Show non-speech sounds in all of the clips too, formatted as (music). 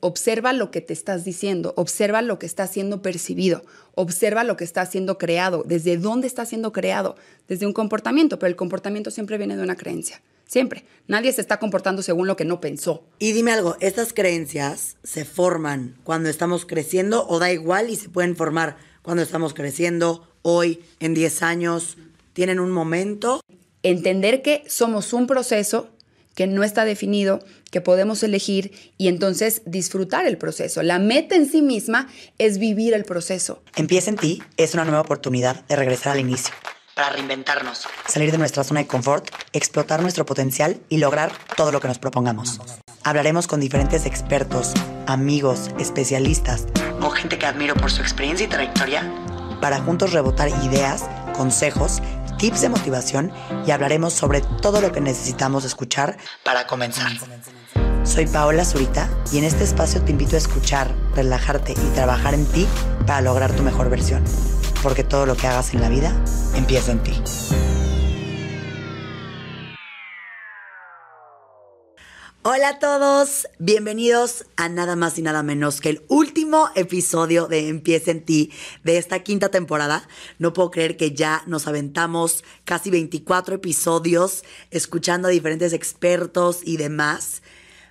observa lo que te estás diciendo, observa lo que está siendo percibido, observa lo que está siendo creado, desde dónde está siendo creado, desde un comportamiento, pero el comportamiento siempre viene de una creencia. Siempre. Nadie se está comportando según lo que no pensó. Y dime algo, ¿estas creencias se forman cuando estamos creciendo o da igual y se pueden formar cuando estamos creciendo, hoy, en 10 años? ¿Tienen un momento? Entender que somos un proceso que no está definido, que podemos elegir y entonces disfrutar el proceso. La meta en sí misma es vivir el proceso. Empieza en ti es una nueva oportunidad de regresar al inicio para reinventarnos, salir de nuestra zona de confort, explotar nuestro potencial y lograr todo lo que nos propongamos. Hablaremos con diferentes expertos, amigos, especialistas o gente que admiro por su experiencia y trayectoria para juntos rebotar ideas, consejos, tips de motivación y hablaremos sobre todo lo que necesitamos escuchar para comenzar. Soy Paola Zurita y en este espacio te invito a escuchar, relajarte y trabajar en ti para lograr tu mejor versión porque todo lo que hagas en la vida empieza en ti. Hola a todos, bienvenidos a nada más y nada menos que el último episodio de Empieza en ti de esta quinta temporada. No puedo creer que ya nos aventamos casi 24 episodios escuchando a diferentes expertos y demás.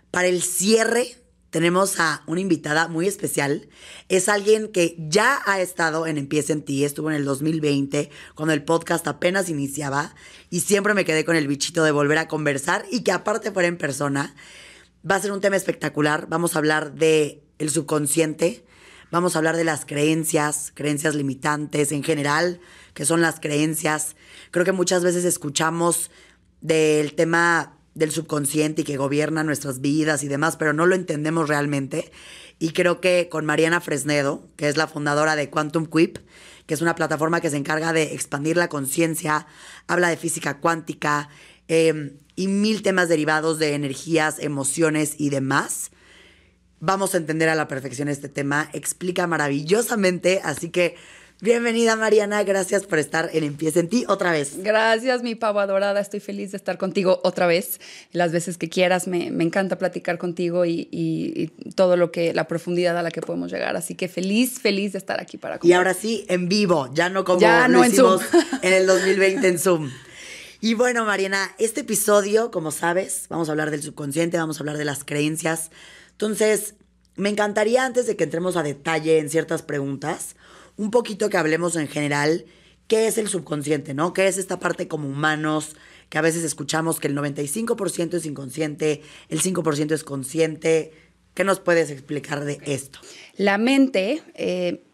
Para el cierre tenemos a una invitada muy especial. Es alguien que ya ha estado en Empieza en Ti, estuvo en el 2020, cuando el podcast apenas iniciaba, y siempre me quedé con el bichito de volver a conversar y que aparte fuera en persona. Va a ser un tema espectacular. Vamos a hablar de el subconsciente, vamos a hablar de las creencias, creencias limitantes en general, que son las creencias. Creo que muchas veces escuchamos del tema del subconsciente y que gobierna nuestras vidas y demás, pero no lo entendemos realmente. Y creo que con Mariana Fresnedo, que es la fundadora de Quantum Quip, que es una plataforma que se encarga de expandir la conciencia, habla de física cuántica em, y mil temas derivados de energías, emociones y demás. Vamos a entender a la perfección este tema, explica maravillosamente, así que Bienvenida Mariana, gracias por estar en Empieza en ti otra vez. Gracias mi pavo adorada, estoy feliz de estar contigo otra vez, las veces que quieras, me, encanta platicar contigo y, todo lo que, la profundidad a la que podemos llegar, así que feliz, feliz de estar aquí para Y ahora sí, en vivo, ya no como ya no en, Zoom. en el 2020 en Zoom. Y bueno, Mariana, este episodio, como sabes, vamos a hablar del subconsciente, vamos a hablar de las creencias. Entonces, me encantaría antes de que entremos a detalle en ciertas preguntas, un poquito que hablemos en general qué es el subconsciente, ¿no? ¿Qué es esta parte como humanos que a veces escuchamos que el 95% es inconsciente, el 5% es consciente? ¿Qué nos puedes explicar de esto? La mente, eh,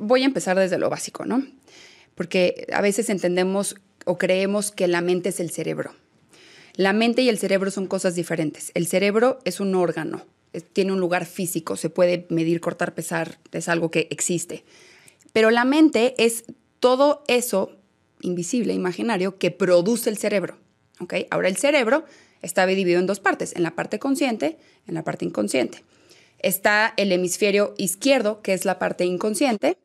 voy a empezar desde lo básico, ¿no? Porque a veces entendemos o creemos que la mente es el cerebro. La mente y el cerebro son cosas diferentes. El cerebro es un órgano, tiene un lugar físico, se puede medir, cortar, pesar, es algo que existe. Pero la mente es todo eso invisible, imaginario, que produce el cerebro. ¿okay? Ahora el cerebro está dividido en dos partes, en la parte consciente, en la parte inconsciente. Está el hemisferio izquierdo, que es la parte inconsciente,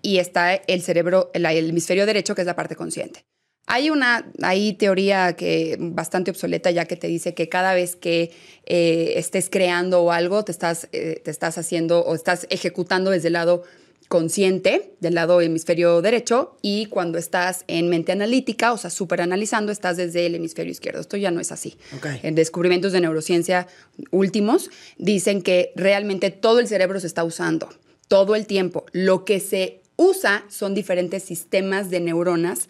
y está el cerebro, el, hemisferio derecho, que es la parte consciente. Hay una hay teoría que bastante obsoleta ya que te dice que cada vez que eh, estés creando algo, te estás, eh, te estás haciendo o estás ejecutando desde el lado consciente del lado hemisferio derecho y cuando estás en mente analítica, o sea, súper analizando, estás desde el hemisferio izquierdo. Esto ya no es así. En descubrimientos de neurociencia últimos dicen que realmente todo el cerebro se está usando todo el tiempo. Lo que se usa son diferentes sistemas de neuronas,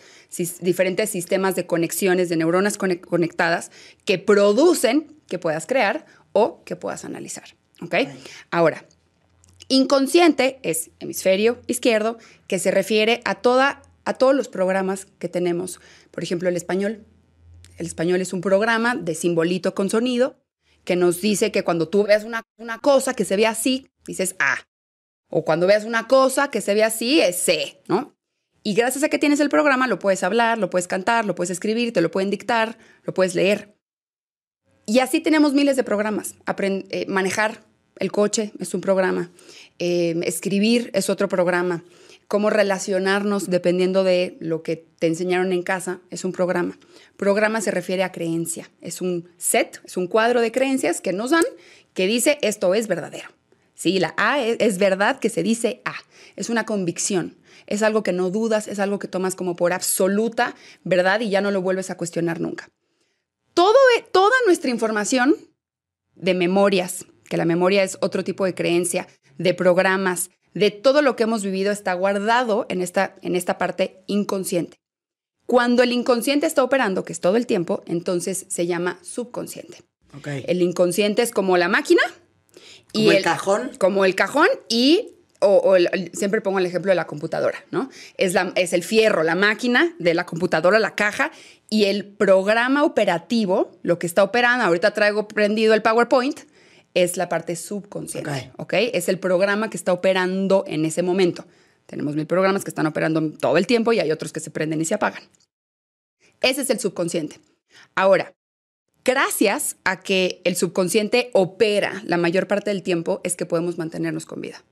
diferentes sistemas de conexiones de neuronas conectadas que producen que puedas crear o que puedas analizar. ¿Ok? Ahora, Inconsciente es hemisferio izquierdo, que se refiere a, toda, a todos los programas que tenemos. Por ejemplo, el español. El español es un programa de simbolito con sonido que nos dice que cuando tú ves una, una cosa que se ve así, dices A. O cuando veas una cosa que se ve así, es C, ¿no? Y gracias a que tienes el programa, lo puedes hablar, lo puedes cantar, lo puedes escribir, te lo pueden dictar, lo puedes leer. Y así tenemos miles de programas. Eh, manejar el coche es un programa. Eh, escribir es otro programa. cómo relacionarnos dependiendo de lo que te enseñaron en casa, es un programa. Programa se refiere a creencia. Es un set, es un cuadro de creencias que nos dan que dice esto es verdadero. Sí, la A es, es verdad que se dice A. Es una convicción. Es algo que no dudas, es algo que tomas como por absoluta verdad y ya no lo vuelves a cuestionar nunca. Todo, toda nuestra información de memorias, que la memoria es otro tipo de creencia, de programas, de todo lo que hemos vivido está guardado en esta, en esta parte inconsciente. Cuando el inconsciente está operando, que es todo el tiempo, entonces se llama subconsciente. El inconsciente es como la máquina. Y como el, cajón. Como el cajón y o, siempre pongo el ejemplo de la computadora, ¿no? Es, la, es el fierro, la máquina de la computadora, la caja, y el programa operativo, lo que está operando, ahorita traigo prendido el PowerPoint, es la parte subconsciente, ¿ok? Es el programa que está operando en ese momento. Tenemos mil programas que están operando todo el tiempo y hay otros que se prenden y se apagan. Ese es el subconsciente. Ahora, gracias a que el subconsciente opera la mayor parte del tiempo, es que podemos mantenernos con vida.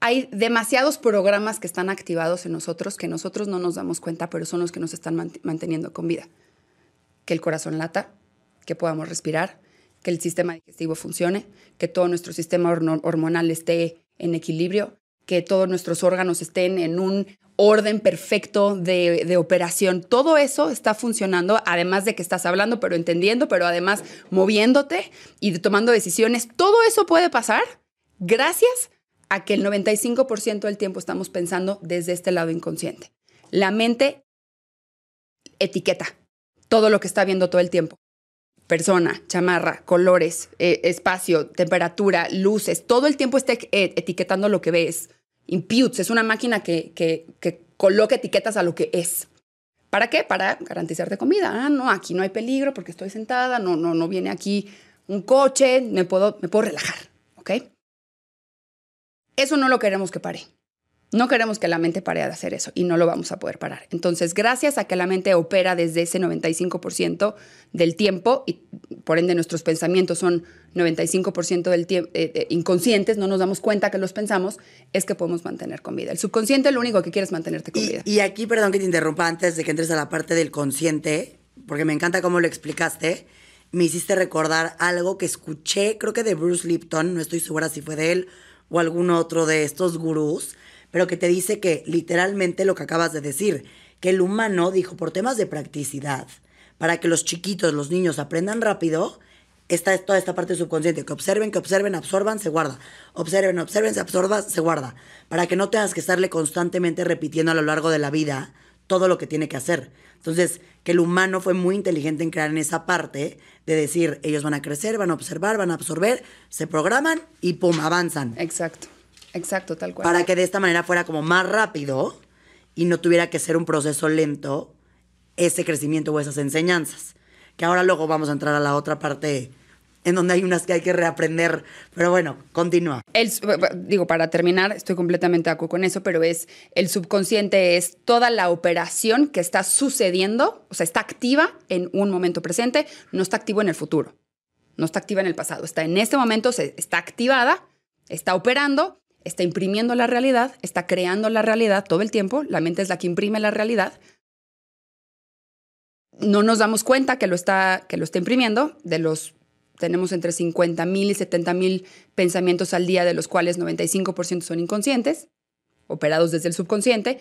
Hay demasiados programas que están activados en nosotros que nosotros no nos damos cuenta, pero son los que nos están manteniendo con vida. Que el corazón lata, que podamos respirar, que el sistema digestivo funcione, que todo nuestro sistema hormonal esté en equilibrio, que todos nuestros órganos estén en un orden perfecto de, de, operación. Todo eso está funcionando, además de que estás hablando, pero entendiendo, pero además moviéndote y tomando decisiones. Todo eso puede pasar gracias a que el 95% del tiempo estamos pensando desde este lado inconsciente. La mente etiqueta todo lo que está viendo todo el tiempo persona, chamarra, colores, eh, espacio, temperatura, luces, todo el tiempo está eh, etiquetando lo que ves. Imputes es una máquina que, que, que, coloca etiquetas a lo que es. ¿Para qué? Para garantizarte comida. Ah, no, aquí no hay peligro porque estoy sentada, no, no, no viene aquí un coche, me puedo, me puedo relajar, ¿ok? Eso no lo queremos que pare. No queremos que la mente pare de hacer eso y no lo vamos a poder parar. Entonces, gracias a que la mente opera desde ese 95% del tiempo y por ende nuestros pensamientos son 95% del tiempo eh, eh, inconscientes, no nos damos cuenta que los pensamos, es que podemos mantener con vida. El subconsciente lo único que quiere es mantenerte con vida. Y aquí, perdón que te interrumpa antes de que entres a la parte del consciente, porque me encanta cómo lo explicaste. Me hiciste recordar algo que escuché, creo que de Bruce Lipton, no estoy segura si fue de él o algún otro de estos gurús, pero que te dice que literalmente lo que acabas de decir, que el humano dijo por temas de practicidad, para que los chiquitos, los niños aprendan rápido, esta es toda esta parte subconsciente, que observen, que observen, absorban, se guarda. Observen, observen, se absorba, se guarda. Para que no tengas que estarle constantemente repitiendo a lo largo de la vida todo lo que tiene que hacer. Entonces, que el humano fue muy inteligente en crear en esa parte de decir, ellos van a crecer, van a observar, van a absorber, se programan y pum, avanzan. Exacto. Exacto, tal cual. Para que de esta manera fuera como más rápido y no tuviera que ser un proceso lento ese crecimiento o esas enseñanzas. Que ahora luego vamos a entrar a la otra parte en donde hay unas que hay que reaprender. Pero bueno, continúa. El, digo, para terminar, estoy completamente de acuerdo con eso, pero es el subconsciente es toda la operación que está sucediendo, o sea, está activa en un momento presente, no está activo en el futuro, no está activa en el pasado, está en este momento, se, está activada, está operando está imprimiendo la realidad, está creando la realidad todo el tiempo, la mente es la que imprime la realidad. No nos damos cuenta que lo está, que lo está imprimiendo, de los tenemos entre 50 mil y 70 mil pensamientos al día, de los cuales 95% son inconscientes, operados desde el subconsciente,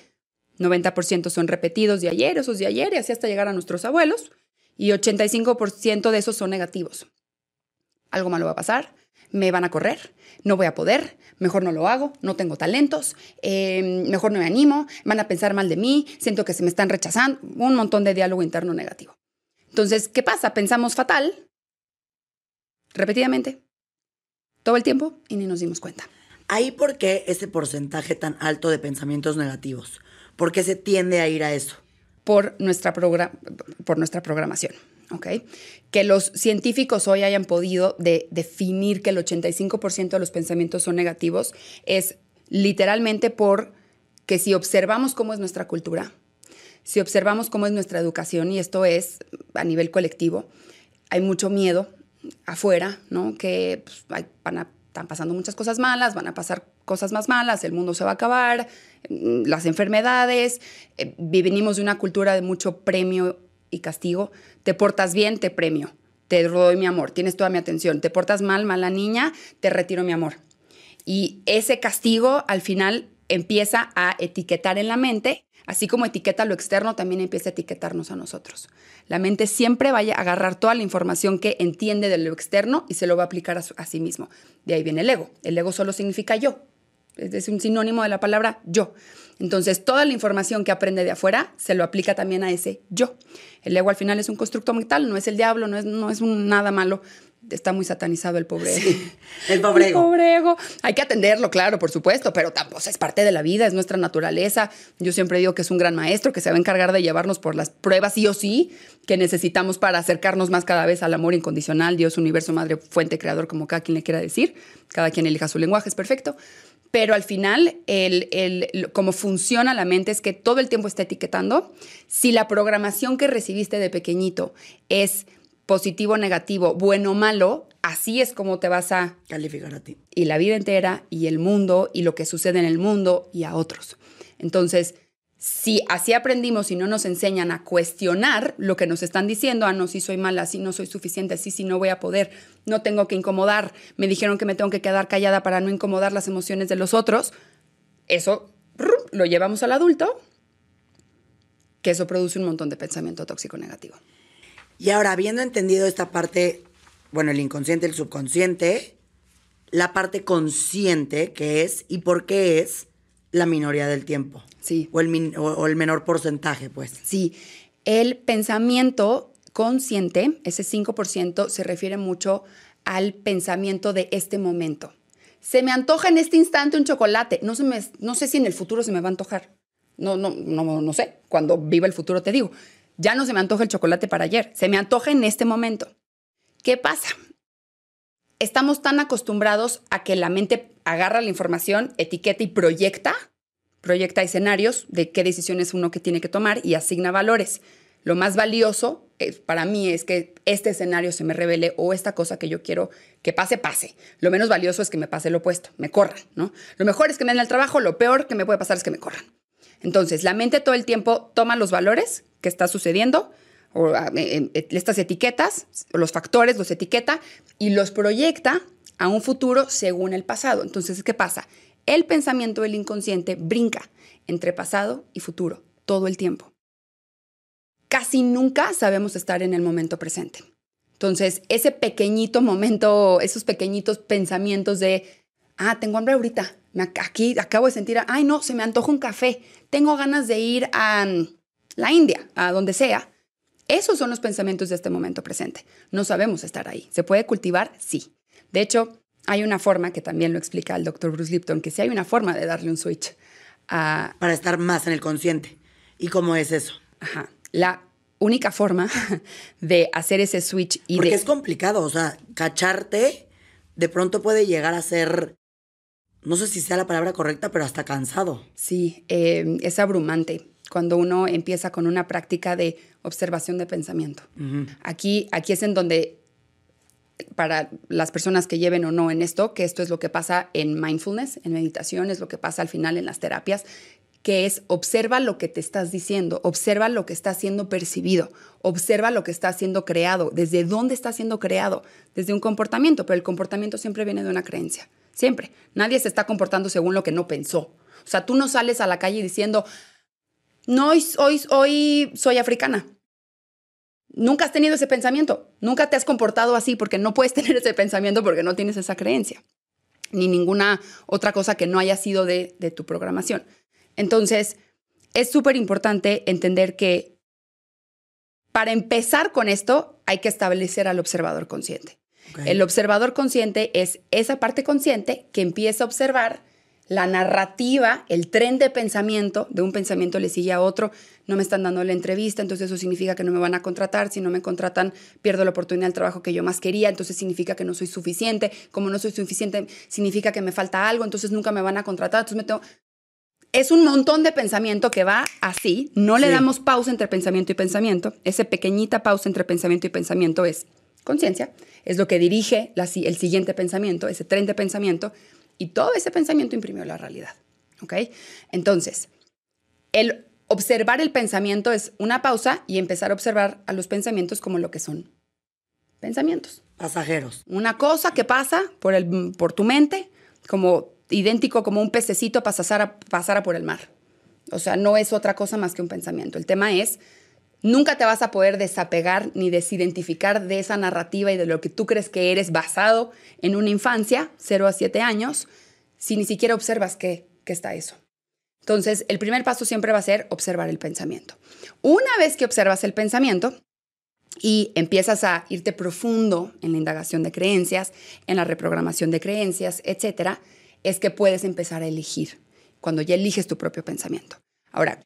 90% son repetidos de ayer, esos de ayer, y así hasta llegar a nuestros abuelos, y 85% de esos son negativos. Algo malo va a pasar, me van a correr, no voy a poder, mejor no lo hago, no tengo talentos, em, mejor no me animo, van a pensar mal de mí, siento que se me están rechazando, un montón de diálogo interno negativo. Entonces, ¿qué pasa? Pensamos fatal, repetidamente, todo el tiempo y ni nos dimos cuenta. ¿Ahí por qué ese porcentaje tan alto de pensamientos negativos? ¿Por qué se tiende a ir a eso? Por nuestra, por nuestra programación. Que los científicos hoy hayan podido definir que el 85% de los pensamientos son negativos es literalmente por que si observamos cómo es nuestra cultura, si observamos cómo es nuestra educación, y esto es a nivel colectivo, hay mucho miedo afuera, ¿no? Que pues, van a están pasando muchas cosas malas, van a pasar cosas más malas, el mundo se va a acabar, mm, las enfermedades, eh, venimos de una cultura de mucho premio y castigo, te portas bien, te premio, te doy mi amor, tienes toda mi atención, te portas mal, mala niña, te retiro mi amor. Y ese castigo al final empieza a etiquetar en la mente, así como etiqueta lo externo, también empieza a etiquetarnos a nosotros. La mente siempre vaya a agarrar toda la información que entiende de lo externo y se lo va a aplicar a, a sí mismo. De ahí viene el ego. El ego solo significa yo. Es un sinónimo de la palabra yo. Entonces, toda la información que aprende de afuera se lo aplica también a ese yo. El ego al final es un constructo mental, no es el diablo, no es, no es un nada malo, está muy satanizado el pobre. Sí, el pobre ego. (laughs) El pobre ego. Hay que atenderlo, claro, por supuesto, pero tampoco es parte de la vida, es nuestra naturaleza. Yo siempre digo que es un gran maestro que se va a encargar de llevarnos por las pruebas sí o sí que necesitamos para acercarnos más cada vez al amor incondicional, Dios, universo, madre, fuente, creador, como cada quien le quiera decir. Cada quien elija su lenguaje, es perfecto. Pero al final, el, el, cómo funciona la mente es que todo el tiempo está etiquetando. Si la programación que recibiste de pequeñito es positivo, negativo, bueno, malo, así es como te vas a calificar a ti. Y la vida entera, y el mundo, y lo que sucede en el mundo, y a otros. Entonces, si así aprendimos y no nos enseñan a cuestionar lo que nos están diciendo, ah, no, si soy mala, si no soy suficiente, sí, sí, no voy a poder, no tengo que incomodar, me dijeron que me tengo que quedar callada para no incomodar las emociones de los otros, eso lo llevamos al adulto, que eso produce un montón de pensamiento tóxico negativo. Y ahora, habiendo entendido esta parte, bueno, el inconsciente, el subconsciente, la parte consciente, que es y por qué es la minoría del tiempo. Sí. O el, o el menor porcentaje, pues. Sí. El pensamiento consciente, ese 5%, se refiere mucho al pensamiento de este momento. Se me antoja en este instante un chocolate. No, se me, no sé si en el futuro se me va a antojar. No, no, no, no sé. Cuando viva el futuro te digo. Ya no se me antoja el chocolate para ayer, se me antoja en este momento. ¿Qué pasa? Estamos tan acostumbrados a que la mente agarra la información, etiqueta y proyecta, proyecta escenarios de qué decisiones uno que tiene que tomar y asigna valores. Lo más valioso para mí es que este escenario se me revele o esta cosa que yo quiero que pase, pase. Lo menos valioso es que me pase lo opuesto, me corran, ¿no? Lo mejor es que me den el trabajo, lo peor que me puede pasar es que me corran. Entonces, la mente todo el tiempo toma los valores que está sucediendo, o ah, estas etiquetas, los factores, los etiqueta y los proyecta a un futuro según el pasado. Entonces, ¿qué pasa? El pensamiento del inconsciente brinca entre pasado y futuro todo el tiempo. Casi nunca sabemos estar en el momento presente. Entonces, ese pequeñito momento, esos pequeñitos pensamientos de, ah, tengo hambre ahorita, aquí acabo de sentir, ay no, se me antoja un café, tengo ganas de ir a mm, la India, a donde sea. Esos son los pensamientos de este momento presente. No sabemos estar ahí. ¿Se puede cultivar? Sí. De hecho, hay una forma, que también lo explica el doctor Bruce Lipton, que sí hay una forma de darle un switch a... Para estar más en el consciente. ¿Y cómo es eso? Ajá. La única forma (laughs) de hacer ese switch y Porque es complicado, o sea, cacharte de pronto puede llegar a ser no sé si sea la palabra correcta, pero hasta cansado. Sí, eh, es abrumante cuando uno empieza con una práctica de observación de pensamiento. aquí, aquí es en donde, para las personas que lleven o no en esto, que esto es lo que pasa en mindfulness, en meditación, es lo que pasa al final en las terapias, que es observa lo que te estás diciendo, observa lo que está siendo percibido, observa lo que está siendo creado, desde dónde está siendo creado, desde un comportamiento, pero el comportamiento siempre viene de una creencia. Siempre. Nadie se está comportando según lo que no pensó. O sea, tú no sales a la calle diciendo, no, hoy, hoy, hoy soy africana. Nunca has tenido ese pensamiento. Nunca te has comportado así porque no puedes (laughs) tener ese pensamiento porque no tienes esa creencia. Ni ninguna otra cosa que no haya sido de, de tu programación. Entonces, es súper importante entender que para empezar con esto hay que establecer al observador consciente. El observador consciente es esa parte consciente que empieza a observar la narrativa, el tren de pensamiento, de un pensamiento le sigue a otro, no me están dando la entrevista, entonces eso significa que no me van a contratar, si no me contratan pierdo la oportunidad del trabajo que yo más quería, entonces significa que no soy suficiente, como no soy suficiente significa que me falta algo, entonces nunca me van a contratar, entonces me tengo... Es un montón de pensamiento que va así, no le damos pausa entre pensamiento y pensamiento, esa pequeñita pausa entre pensamiento y pensamiento es conciencia, es lo que dirige el siguiente pensamiento, ese tren de pensamiento, y todo ese pensamiento imprimió la realidad. ¿Ok? Entonces, el observar el pensamiento es una pausa y empezar a observar a los pensamientos como lo que son pensamientos. Pasajeros. Una cosa que pasa por, el, por tu mente, como idéntico como un pececito pasara, pasara por el mar. O sea, no es otra cosa más que un pensamiento. El tema es, nunca te vas a poder desapegar ni desidentificar de esa narrativa y de lo que tú crees que eres basado en una infancia, 0 a 7 años, si ni siquiera observas qué, qué está eso. Entonces, el primer paso siempre va a ser observar el pensamiento. Una vez que observas el pensamiento y empiezas a irte profundo en la indagación de creencias, en la reprogramación de creencias, etcétera, es que puedes empezar a elegir cuando ya eliges tu propio pensamiento. Ahora,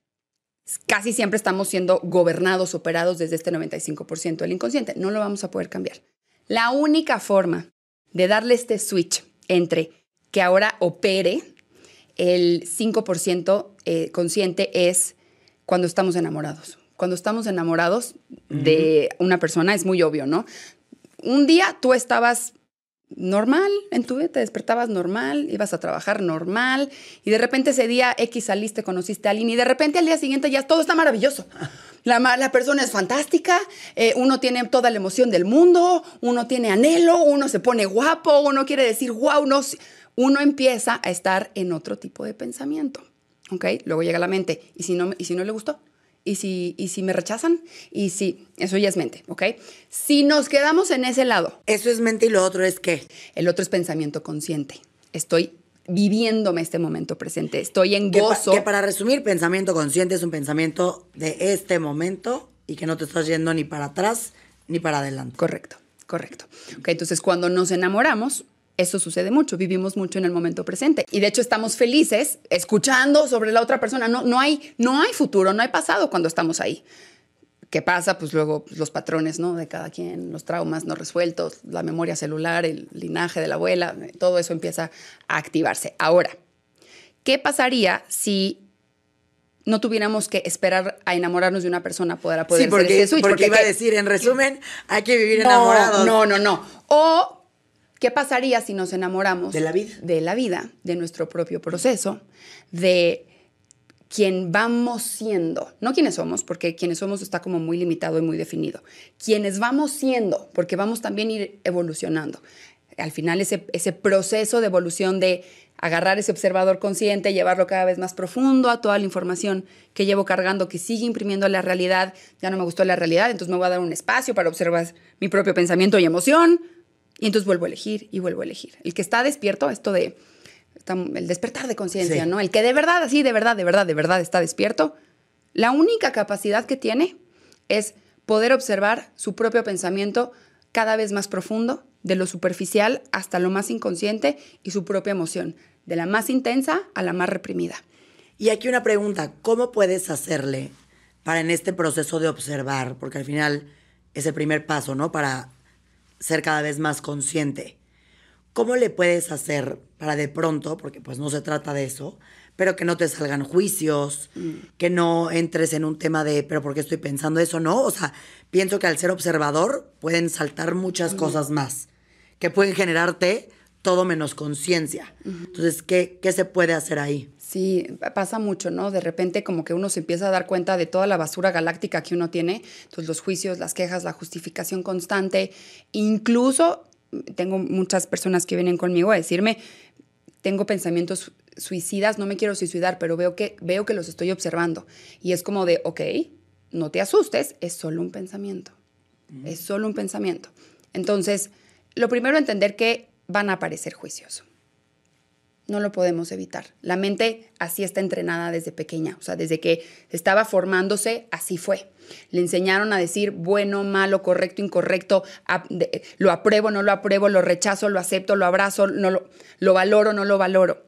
casi siempre estamos siendo gobernados, operados desde este 95% del inconsciente. No lo vamos a poder cambiar. La única forma de darle este switch entre que ahora opere el 5% eh, consciente es cuando estamos enamorados. Cuando estamos enamorados de una persona es muy obvio, ¿no? Un día tú estabas normal en tu vida, te despertabas normal, ibas a trabajar normal y de repente ese día X saliste, conociste a alguien y de repente al día siguiente ya todo está maravilloso. La, la persona es fantástica, eh, uno tiene toda la emoción del mundo, uno tiene anhelo, uno se pone guapo, uno quiere decir wow, no, uno empieza a estar en otro tipo de pensamiento. ¿Ok? Luego llega la mente, ¿y si no, y si no le gustó? ¿Y si, ¿Y si me rechazan? Y si, eso ya es mente, ¿ok? Si nos quedamos en ese lado. Eso es mente y lo otro es qué? El otro es pensamiento consciente. Estoy viviéndome este momento presente, estoy en gozo. Que, para resumir, pensamiento consciente es un pensamiento de este momento y que no te estás yendo ni para atrás ni para adelante. Correcto, correcto. Ok, entonces cuando nos enamoramos, eso sucede mucho, vivimos mucho en el momento presente. Y de hecho estamos felices escuchando sobre la otra persona. No, no, hay, no hay futuro, no hay pasado cuando estamos ahí. ¿Qué pasa? Pues luego pues, los patrones ¿no? de cada quien, los traumas no resueltos, la memoria celular, el linaje de la abuela, todo eso empieza a activarse. Ahora, ¿qué pasaría si no tuviéramos que esperar a enamorarnos de una persona para poder sí, porque, switch? Porque, iba a decir, en resumen, hay que vivir enamorados. No, no, no. O ¿Qué pasaría si nos enamoramos de la vida? De la vida, de nuestro propio proceso, de quien vamos siendo, no quienes somos, porque quienes somos está como muy limitado y muy definido, quienes vamos siendo, porque vamos también a ir evolucionando. Al final ese, ese proceso de evolución de agarrar ese observador consciente, llevarlo cada vez más profundo a toda la información que llevo cargando, que sigue imprimiendo la realidad, ya no me gustó la realidad, entonces me voy a dar un espacio para observar mi propio pensamiento y emoción, y entonces vuelvo a elegir y vuelvo a elegir. El que está despierto, esto de el despertar de conciencia, ¿no? El que de verdad, así, de verdad, de verdad, de verdad está despierto, la única capacidad que tiene es poder observar su propio pensamiento cada vez más profundo, de lo superficial hasta lo más inconsciente y su propia emoción, de la más intensa a la más reprimida. Y aquí una pregunta, ¿cómo puedes hacerle para en este proceso de observar, porque al final es el primer paso, ¿no? Para ser cada vez más consciente. ¿Cómo le puedes hacer para de pronto, porque pues no se trata de eso, pero que no te salgan juicios, mm. que no entres en un tema de, pero ¿por qué estoy pensando eso? No, o sea, pienso que al ser observador pueden saltar muchas mm. cosas más, que pueden generarte todo menos conciencia. Entonces, ¿qué, ¿qué se puede hacer ahí? Sí, pasa mucho, ¿no? De repente como que uno se empieza a dar cuenta de toda la basura galáctica que uno tiene, entonces los juicios, las quejas, la justificación constante, incluso tengo muchas personas que vienen conmigo a decirme, tengo pensamientos suicidas, no me quiero suicidar, pero veo que, veo que los estoy observando. Y es como de, ok, no te asustes, es solo un pensamiento, es solo un pensamiento. Entonces, lo primero entender que van a aparecer juicios no lo podemos evitar. La mente así está entrenada desde pequeña, o sea, desde que estaba formándose, así fue. Le enseñaron a decir bueno, malo, correcto, incorrecto, lo apruebo, no lo apruebo, lo rechazo, lo acepto, lo abrazo, no lo, lo valoro, no lo valoro.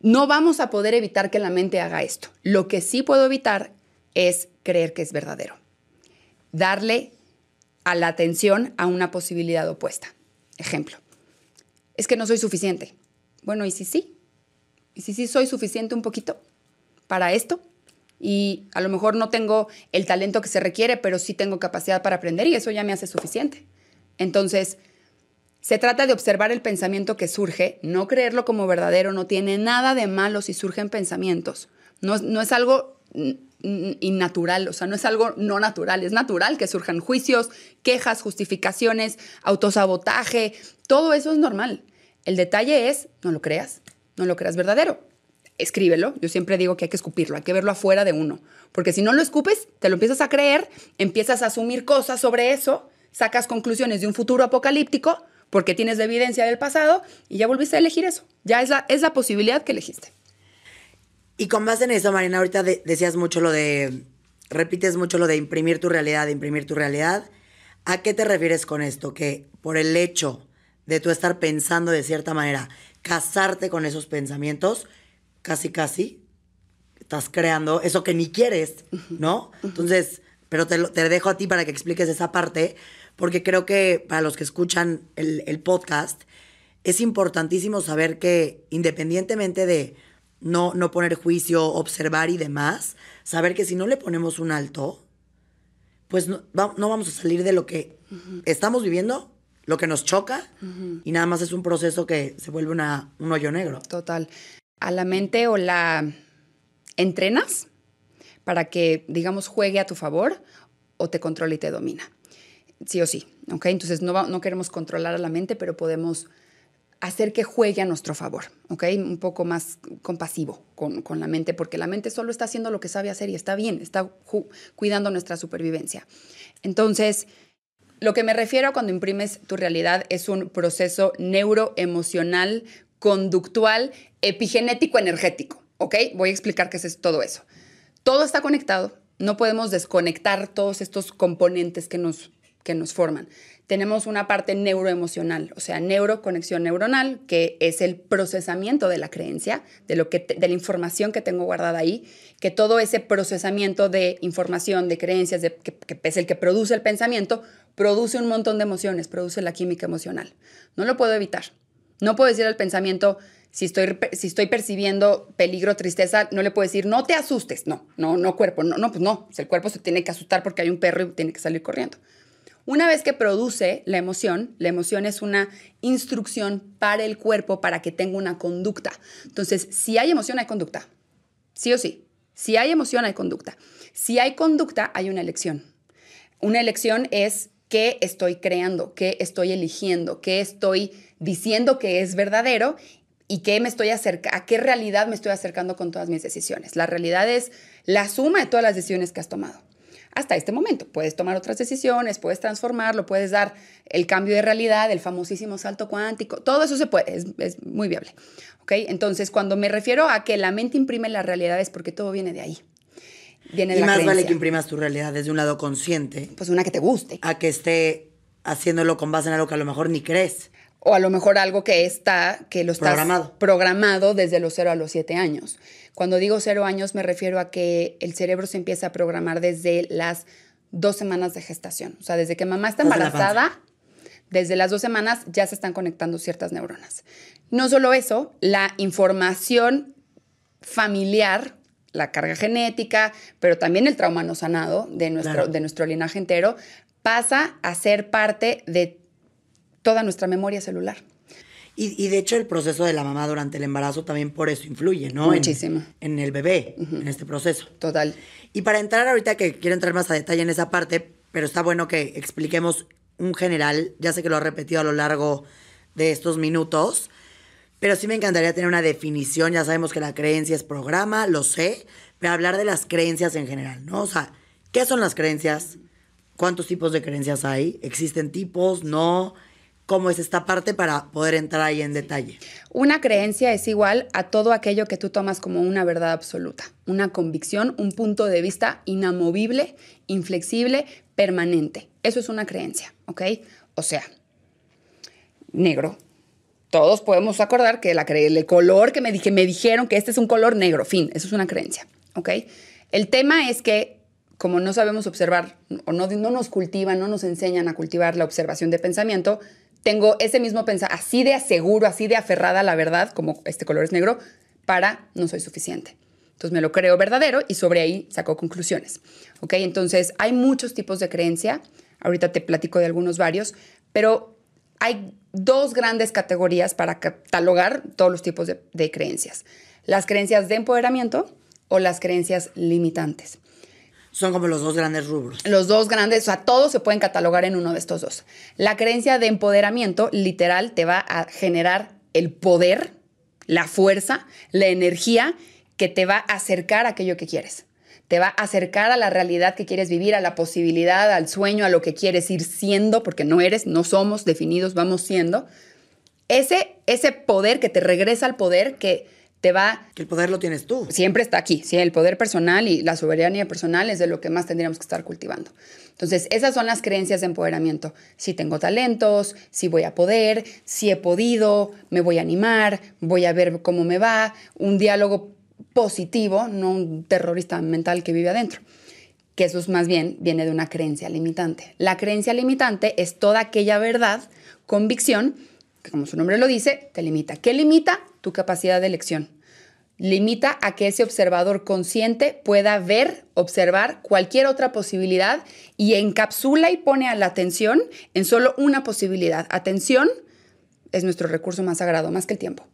No vamos a poder evitar que la mente haga esto. Lo que sí puedo evitar es creer que es verdadero. Darle a la atención a una posibilidad opuesta. Ejemplo, es que no soy suficiente bueno, ¿y si sí? ¿Y si sí soy suficiente un poquito para esto? Y a lo mejor no tengo el talento que se requiere, pero sí tengo capacidad para aprender y eso ya me hace suficiente. Entonces, se trata de observar el pensamiento que surge, no creerlo como verdadero, no tiene nada de malo si surgen pensamientos. No, no es algo innatural, o sea, no es algo no natural, es natural que surjan juicios, quejas, justificaciones, autosabotaje, todo eso es normal. El detalle es, no lo creas, no lo creas verdadero. Escríbelo, yo siempre digo que hay que escupirlo, hay que verlo afuera de uno, porque si no lo escupes, te lo empiezas a creer, empiezas a asumir cosas sobre eso, sacas conclusiones de un futuro apocalíptico, porque tienes la evidencia del pasado y ya volviste a elegir eso. Ya es la, es la posibilidad que elegiste. Y con base en eso, Marina, ahorita decías mucho lo de, repites mucho lo de imprimir tu realidad, imprimir tu realidad. ¿A qué te refieres con esto? Que por el hecho de tú estar pensando de cierta manera, casarte con esos pensamientos, casi, casi, estás creando eso que ni quieres, ¿no? Entonces, pero te, te dejo a ti para que expliques esa parte, porque creo que para los que escuchan el, el podcast, es importantísimo saber que independientemente de no, no poner juicio, observar y demás, saber que si no le ponemos un alto, pues no, vamos a salir de lo que estamos viviendo, lo que nos choca, y nada más es un proceso que se vuelve una, un hoyo negro. Total. A la mente o la entrenas para que, digamos, juegue a tu favor o te controle y te domina. Sí o sí, ¿ok? Entonces no, no queremos controlar a la mente, pero podemos hacer que juegue a nuestro favor, ¿ok? Un poco más compasivo con, con, la mente, porque la mente solo está haciendo lo que sabe hacer y está bien, está cuidando nuestra supervivencia. Entonces, lo que me refiero cuando imprimes tu realidad es un proceso neuroemocional, conductual, epigenético, energético, ¿ok? Voy a explicar qué es todo eso. Todo está conectado, no podemos desconectar todos estos componentes que nos, que nos forman tenemos una parte neuroemocional, o sea, neuroconexión neuronal, que es el procesamiento de la creencia, de, lo que de la información que tengo guardada ahí, que todo ese procesamiento de información, de creencias, de, que, es el que produce el pensamiento, produce un montón de emociones, produce la química emocional. No lo puedo evitar. No puedo decir al pensamiento, si estoy, si estoy percibiendo peligro, tristeza, no le puedo decir, no te asustes. No, no, no cuerpo. No, no, pues no. el cuerpo se tiene que asustar porque hay un perro y tiene que salir corriendo. Una vez que produce la emoción, la emoción es una instrucción para el cuerpo para que tenga una conducta. Entonces, si hay emoción, hay conducta. Sí o sí. Si hay emoción, hay conducta. Si hay conducta, hay una elección. Una elección es qué estoy creando, qué estoy eligiendo, qué estoy diciendo que es verdadero y qué me estoy acercando, a qué realidad me estoy acercando con todas mis decisiones. La realidad es la suma de todas las decisiones que has tomado hasta este momento. Puedes tomar otras decisiones, puedes transformarlo, puedes dar el cambio de realidad, el famosísimo salto cuántico, todo eso se puede, es, muy viable. ¿ok? Entonces, cuando me refiero a que la mente imprime la realidad es porque todo viene de ahí. Viene y más vale que imprimas tu realidad desde un lado consciente. Pues una que te guste. A que esté haciéndolo con base en algo que a lo mejor ni crees. O a lo mejor algo que está, que lo estás programado, programado desde los 0 a los 7 años. Cuando digo cero años me refiero a que el cerebro se empieza a programar desde las dos semanas de gestación. O sea, desde que mamá está embarazada, desde las dos semanas ya se están conectando ciertas neuronas. No solo eso, la información familiar, la carga genética, pero también el trauma no sanado de nuestro, de nuestro linaje entero, pasa a ser parte de toda nuestra memoria celular. Y, de hecho el proceso de la mamá durante el embarazo también por eso influye, ¿no? Muchísimo. En, el bebé, en este proceso. Total. Y para entrar ahorita, que quiero entrar más a detalle en esa parte, pero está bueno que expliquemos un general, ya sé que lo he repetido a lo largo de estos minutos, pero sí me encantaría tener una definición, ya sabemos que la creencia es programa, lo sé, pero hablar de las creencias en general, ¿no? O sea, ¿qué son las creencias? ¿Cuántos tipos de creencias hay? ¿Existen tipos? ¿No? cómo es esta parte para poder entrar ahí en detalle. Una creencia es igual a todo aquello que tú tomas como una verdad absoluta, una convicción, un punto de vista inamovible, inflexible, permanente. Eso es una creencia, ¿ok? O sea, negro. Todos podemos acordar que la el color que me, dije, me dijeron que este es un color negro, fin, eso es una creencia, ¿ok? El tema es que como no sabemos observar o no, no nos cultivan, no nos enseñan a cultivar la observación de pensamiento, tengo ese mismo pensamiento, así de aseguro, así de aferrada a la verdad, como este color es negro, para no soy suficiente. Entonces me lo creo verdadero y sobre ahí saco conclusiones. ¿Ok? Entonces hay muchos tipos de creencia. Ahorita te platico de algunos varios, Pero hay dos grandes categorías para catalogar todos los tipos de, de creencias. Las creencias de empoderamiento o las creencias limitantes. Son como los dos grandes rubros. Los dos grandes, o sea, todos se pueden catalogar en uno de estos dos. La creencia de empoderamiento literal te va a generar el poder, la fuerza, la energía que te va a acercar a aquello que quieres. Te va a acercar a la realidad que quieres vivir, a la posibilidad, al sueño, a lo que quieres ir siendo, porque no eres, no somos definidos, vamos siendo. Ese, ese poder que te regresa al poder, que te va... Que el poder lo tienes tú. Siempre está aquí, ¿sí? El poder personal y la soberanía personal es de lo que más tendríamos que estar cultivando. Entonces, esas son las creencias de empoderamiento. Si tengo talentos, si voy a poder, si he podido, me voy a animar, voy a ver cómo me va, un diálogo positivo, no un terrorista mental que vive adentro que eso es más bien viene de una creencia limitante. La creencia limitante es toda aquella verdad, convicción, que como su nombre lo dice, te limita. ¿Qué limita? Tu capacidad de elección. Limita a que ese observador consciente pueda ver, observar cualquier otra posibilidad y encapsula y pone a la atención en solo una posibilidad. Atención es nuestro recurso más sagrado, más que el tiempo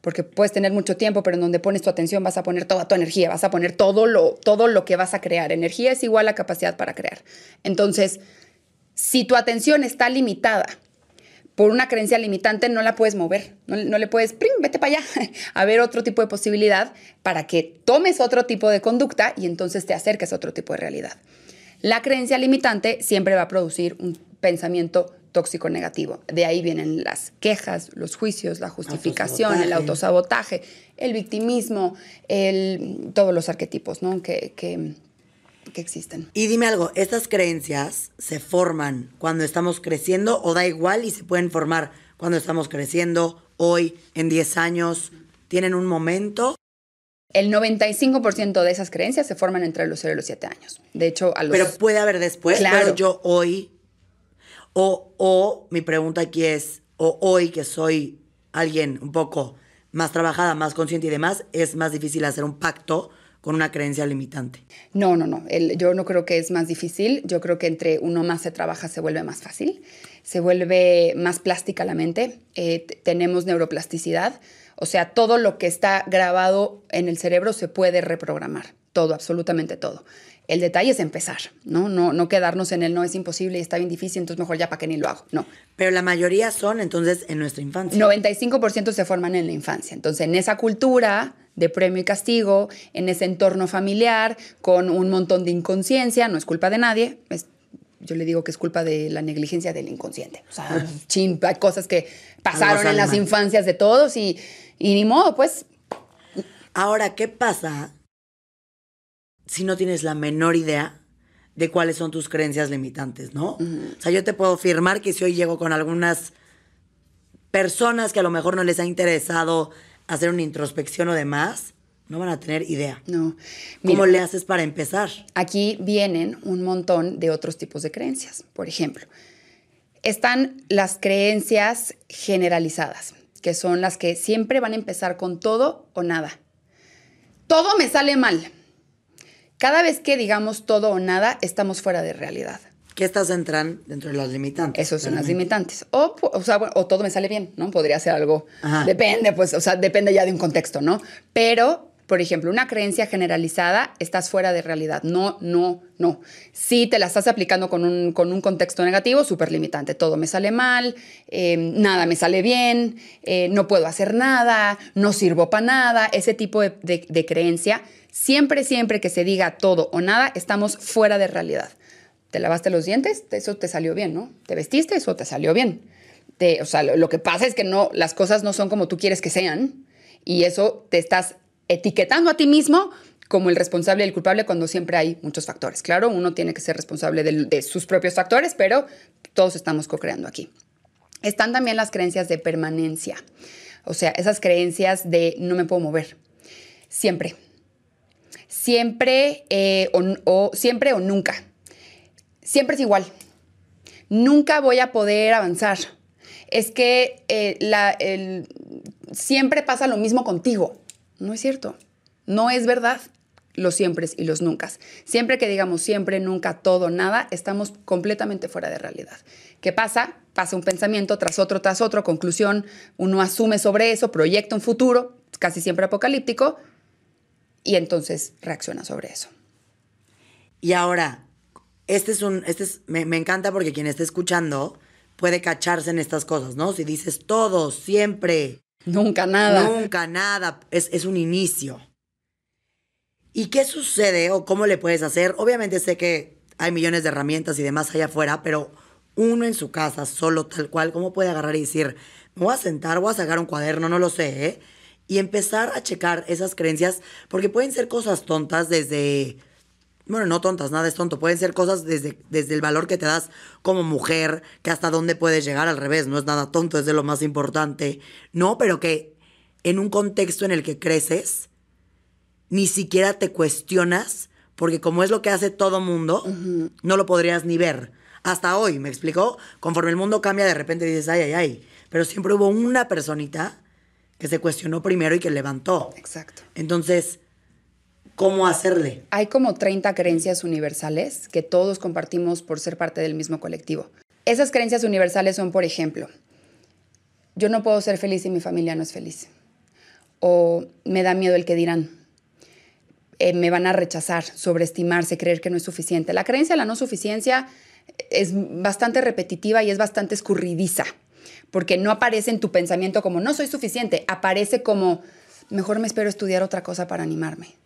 porque puedes tener mucho tiempo, pero en donde pones tu atención vas a poner toda tu energía, vas a poner todo lo, todo lo que vas a crear. Energía es igual a capacidad para crear. Entonces, si tu atención está limitada por una creencia limitante, no la puedes mover, no, le puedes, ¡prim! vete para allá, (laughs) a ver otro tipo de posibilidad para que tomes otro tipo de conducta y entonces te acerques a otro tipo de realidad. La creencia limitante siempre va a producir un pensamiento tóxico negativo. De ahí vienen las quejas, los juicios, la justificación, el autosabotaje, el victimismo, el, todos los arquetipos ¿no? que, que, que existen. Y dime algo, ¿estas creencias se forman cuando estamos creciendo o da igual y se pueden formar cuando estamos creciendo, hoy, en 10 años? ¿Tienen un momento? El 95% de esas creencias se forman entre los 0 y los 7 años. De hecho, a los... Pero puede haber después. Claro. yo hoy o, o mi pregunta aquí es, o hoy que soy alguien un poco más trabajada, más consciente y demás, es más difícil hacer un pacto con una creencia limitante. No, no, no. yo no creo que es más difícil. Yo creo que entre uno más se trabaja se vuelve más fácil, se vuelve más plástica la mente. Eh, tenemos neuroplasticidad. O sea, todo lo que está grabado en el cerebro se puede reprogramar. Todo, absolutamente todo. El detalle es empezar, ¿no? No, no quedarnos en el no es imposible y está bien difícil, entonces mejor ya para qué ni lo hago. No. Pero la mayoría son entonces en nuestra infancia. 95% se forman en la infancia. Entonces, en esa cultura de premio y castigo, en ese entorno familiar, con un montón de inconsciencia, no es culpa de nadie, yo le digo que es culpa de la negligencia del inconsciente. O sea, chin, hay cosas que pasaron en las infancias de todos y, y ni modo, pues. Ahora, ¿qué pasa si no tienes la menor idea de cuáles son tus creencias limitantes, ¿no? O sea, yo te puedo afirmar que si hoy llego con algunas personas que a lo mejor no les ha interesado hacer una introspección o demás, no van a tener idea. No. ¿Cómo le haces para empezar? Aquí vienen un montón de otros tipos de creencias. Por ejemplo, están las creencias generalizadas, que son las que siempre van a empezar con todo o nada. Todo me sale mal cada vez que digamos todo o nada, estamos fuera de realidad. ¿Qué estas entran dentro de las limitantes? Eso son las limitantes. O, o, sea, o todo me sale bien, ¿no? Podría ser algo. Depende, pues, o sea, depende ya de un contexto, ¿no? Pero, por ejemplo, una creencia generalizada, estás fuera de realidad. No, no, no. Si te la estás aplicando con un, con un contexto negativo, súper limitante. Todo me sale mal, eh, nada me sale bien, eh, no puedo hacer nada, no sirvo para nada. Ese tipo de, de creencia Siempre, siempre que se diga todo o nada, estamos fuera de realidad. ¿Te lavaste los dientes? Eso te salió bien, ¿no? ¿Te vestiste? Eso te salió bien. o sea, lo, que pasa es que no, las cosas no son como tú quieres que sean y eso te estás etiquetando a ti mismo como el responsable y el culpable cuando siempre hay muchos factores. Claro, uno tiene que ser responsable de, sus propios factores, pero todos estamos co-creando aquí. Están también las creencias de permanencia, o sea, esas creencias de no me puedo mover. Siempre, siempre, eh, o, siempre o nunca. Siempre es igual. Nunca voy a poder avanzar. Es que eh, siempre pasa lo mismo contigo. No es cierto. No es verdad. los siempre y los nunca. Siempre que digamos siempre, nunca, todo, nada, estamos completamente fuera de realidad. ¿Qué pasa? Pasa un pensamiento tras otro, tras otro, conclusión, uno asume sobre eso, proyecta un futuro, casi siempre apocalíptico, y entonces reacciona sobre eso. Y ahora, este es un, este es, me, me encanta porque quien esté escuchando puede cacharse en estas cosas, ¿no? Si dices todo, siempre. Nunca nada. Nunca nada, es, es un inicio. ¿Y qué sucede o cómo le puedes hacer? Obviamente sé que hay millones de herramientas y demás allá afuera, pero uno en su casa, solo tal cual, ¿cómo puede agarrar y decir, me voy a sentar, voy a sacar un cuaderno, no lo sé, ¿eh? Y empezar a checar esas creencias, porque pueden ser cosas tontas desde, bueno, no tontas, nada es tonto, pueden ser cosas desde, desde el valor que te das como mujer, que hasta dónde puedes llegar al revés, no es nada tonto, es de lo más importante, no, pero que en un contexto en el que creces, ni siquiera te cuestionas, porque como es lo que hace todo mundo, no lo podrías ni ver. Hasta hoy, ¿me explicó? Conforme el mundo cambia, de repente dices, ay, ay, ay. Pero siempre hubo una personita que se cuestionó primero y que levantó. Exacto. Entonces, ¿cómo hacerle? Hay como 30 creencias universales que todos compartimos por ser parte del mismo colectivo. Esas creencias universales son, por ejemplo, yo no puedo ser feliz si mi familia no es feliz. O me da miedo el que dirán eh, me van a rechazar, sobreestimarse, creer que no es suficiente. La creencia de la no suficiencia es bastante repetitiva y es bastante escurridiza, porque no aparece en tu pensamiento como no soy suficiente, aparece como mejor me espero estudiar otra cosa para animarme.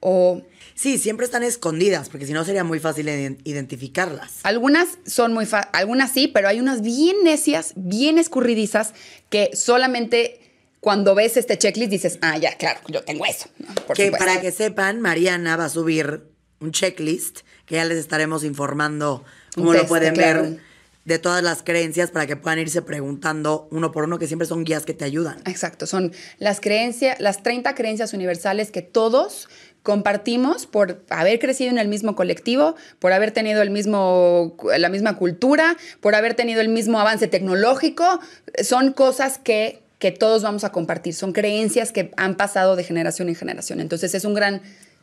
O Sí, siempre están escondidas, porque si no sería muy fácil identificarlas. Algunas son muy algunas sí, pero hay unas bien necias, bien escurridizas que solamente cuando ves este checklist dices, ah, ya, claro, yo tengo eso. que para que sepan, Mariana va a subir un checklist que ya les estaremos informando cómo lo pueden ver de todas las creencias para que puedan irse preguntando uno por uno, que siempre son guías que te ayudan. Exacto, son las creencias, las 30 creencias universales que todos compartimos por haber crecido en el mismo colectivo, por haber tenido el mismo, la misma cultura, por haber tenido el mismo avance tecnológico. Son cosas que que todos vamos a compartir. Son creencias que han pasado de generación en generación. Entonces es un gran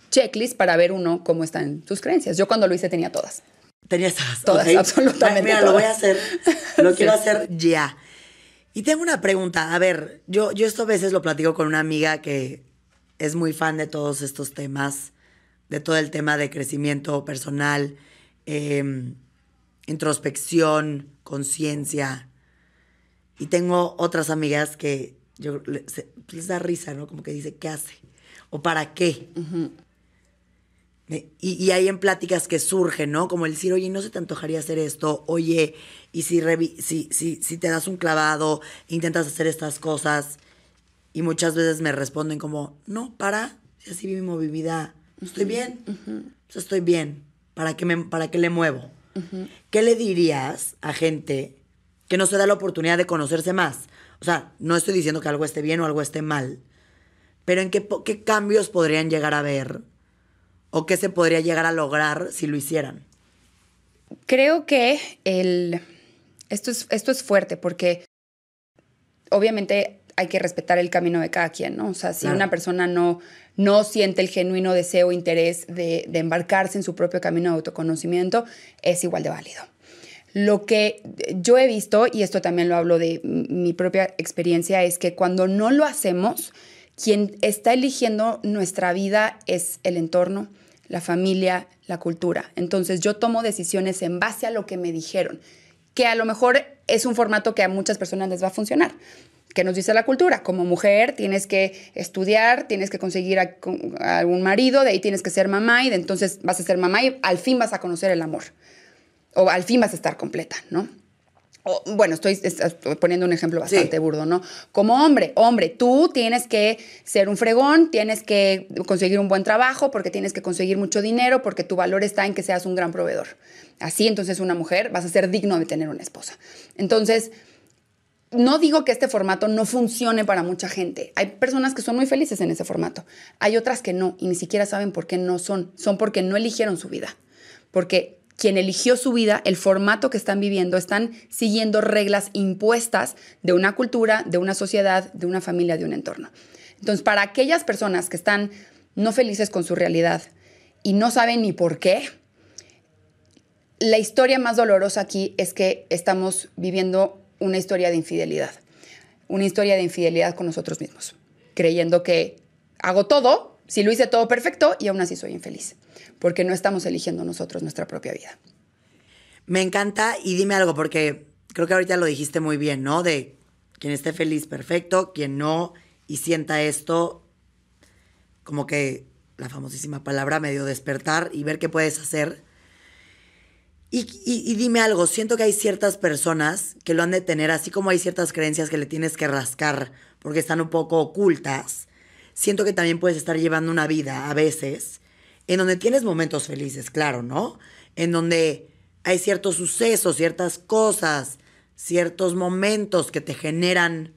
checklist para ver uno cómo están tus creencias. Yo cuando lo hice tenía todas. Tenías todas. Todas, absolutamente. Mira, lo voy a hacer. (laughs) Lo quiero hacer ya. Y tengo una pregunta. A ver, yo, yo esto a veces lo platico con una amiga que es muy fan de todos estos temas, de todo el tema de crecimiento personal, em, introspección, conciencia, y tengo otras amigas que yo, les, da risa, ¿no? Como que dice, ¿qué hace? ¿O para qué? y, y, hay en pláticas que surgen, ¿no? Como el decir, oye, ¿no se te antojaría hacer esto? Oye, y si, si, si, si te das un clavado, intentas hacer estas cosas. Y muchas veces me responden como, no, para, si así vivo mi vida, estoy bien, estoy bien, ¿para qué, me, para qué le muevo? ¿Qué le dirías a gente que no se da la oportunidad de conocerse más. O sea, no estoy diciendo que algo esté bien o algo esté mal, pero en qué, qué cambios podrían llegar a ver o qué se podría llegar a lograr si lo hicieran. Creo que el, esto, es, esto es fuerte porque obviamente hay que respetar el camino de cada quien, ¿no? O sea, si una persona no, no siente el genuino deseo o interés de, de embarcarse en su propio camino de autoconocimiento, es igual de válido. Lo que yo he visto, y esto también lo hablo de mi propia experiencia, es que cuando no lo hacemos, quien está eligiendo nuestra vida es el entorno, la familia, la cultura. Entonces yo tomo decisiones en base a lo que me dijeron, que a lo mejor es un formato que a muchas personas les va a funcionar. ¿Qué nos dice la cultura? Como mujer tienes que estudiar, tienes que conseguir a, algún marido, de ahí tienes que ser mamá y de entonces vas a ser mamá y al fin vas a conocer el amor o al fin vas a estar completa, ¿no? O, bueno, estoy, poniendo un ejemplo bastante burdo, ¿no? Como hombre, hombre, tú tienes que ser un fregón, tienes que conseguir un buen trabajo, porque tienes que conseguir mucho dinero, porque tu valor está en que seas un gran proveedor. Así, entonces, una mujer vas a ser digno de tener una esposa. Entonces, no digo que este formato no funcione para mucha gente. Hay personas que son muy felices en ese formato. Hay otras que no, y ni siquiera saben por qué no son. Son porque no eligieron su vida. Porque quien eligió su vida, el formato que están viviendo, están siguiendo reglas impuestas de una cultura, de una sociedad, de una familia, de un entorno. Entonces, para aquellas personas que están no felices con su realidad y no saben ni por qué, la historia más dolorosa aquí es que estamos viviendo una historia de infidelidad, una historia de infidelidad con nosotros mismos, creyendo que hago todo, si lo hice todo perfecto y aún así soy infeliz, porque no estamos eligiendo nosotros nuestra propia vida. Me encanta y dime algo, porque creo que ahorita lo dijiste muy bien, ¿no? De quien esté feliz, perfecto, quien no y sienta esto, como que la famosísima palabra medio despertar y ver qué puedes hacer y, dime algo, siento que hay ciertas personas que lo han de tener, así como hay ciertas creencias que le tienes que rascar porque están un poco ocultas. Siento que también puedes estar llevando una vida a veces en donde tienes momentos felices, claro, ¿no? En donde hay ciertos sucesos, ciertas cosas, ciertos momentos que te generan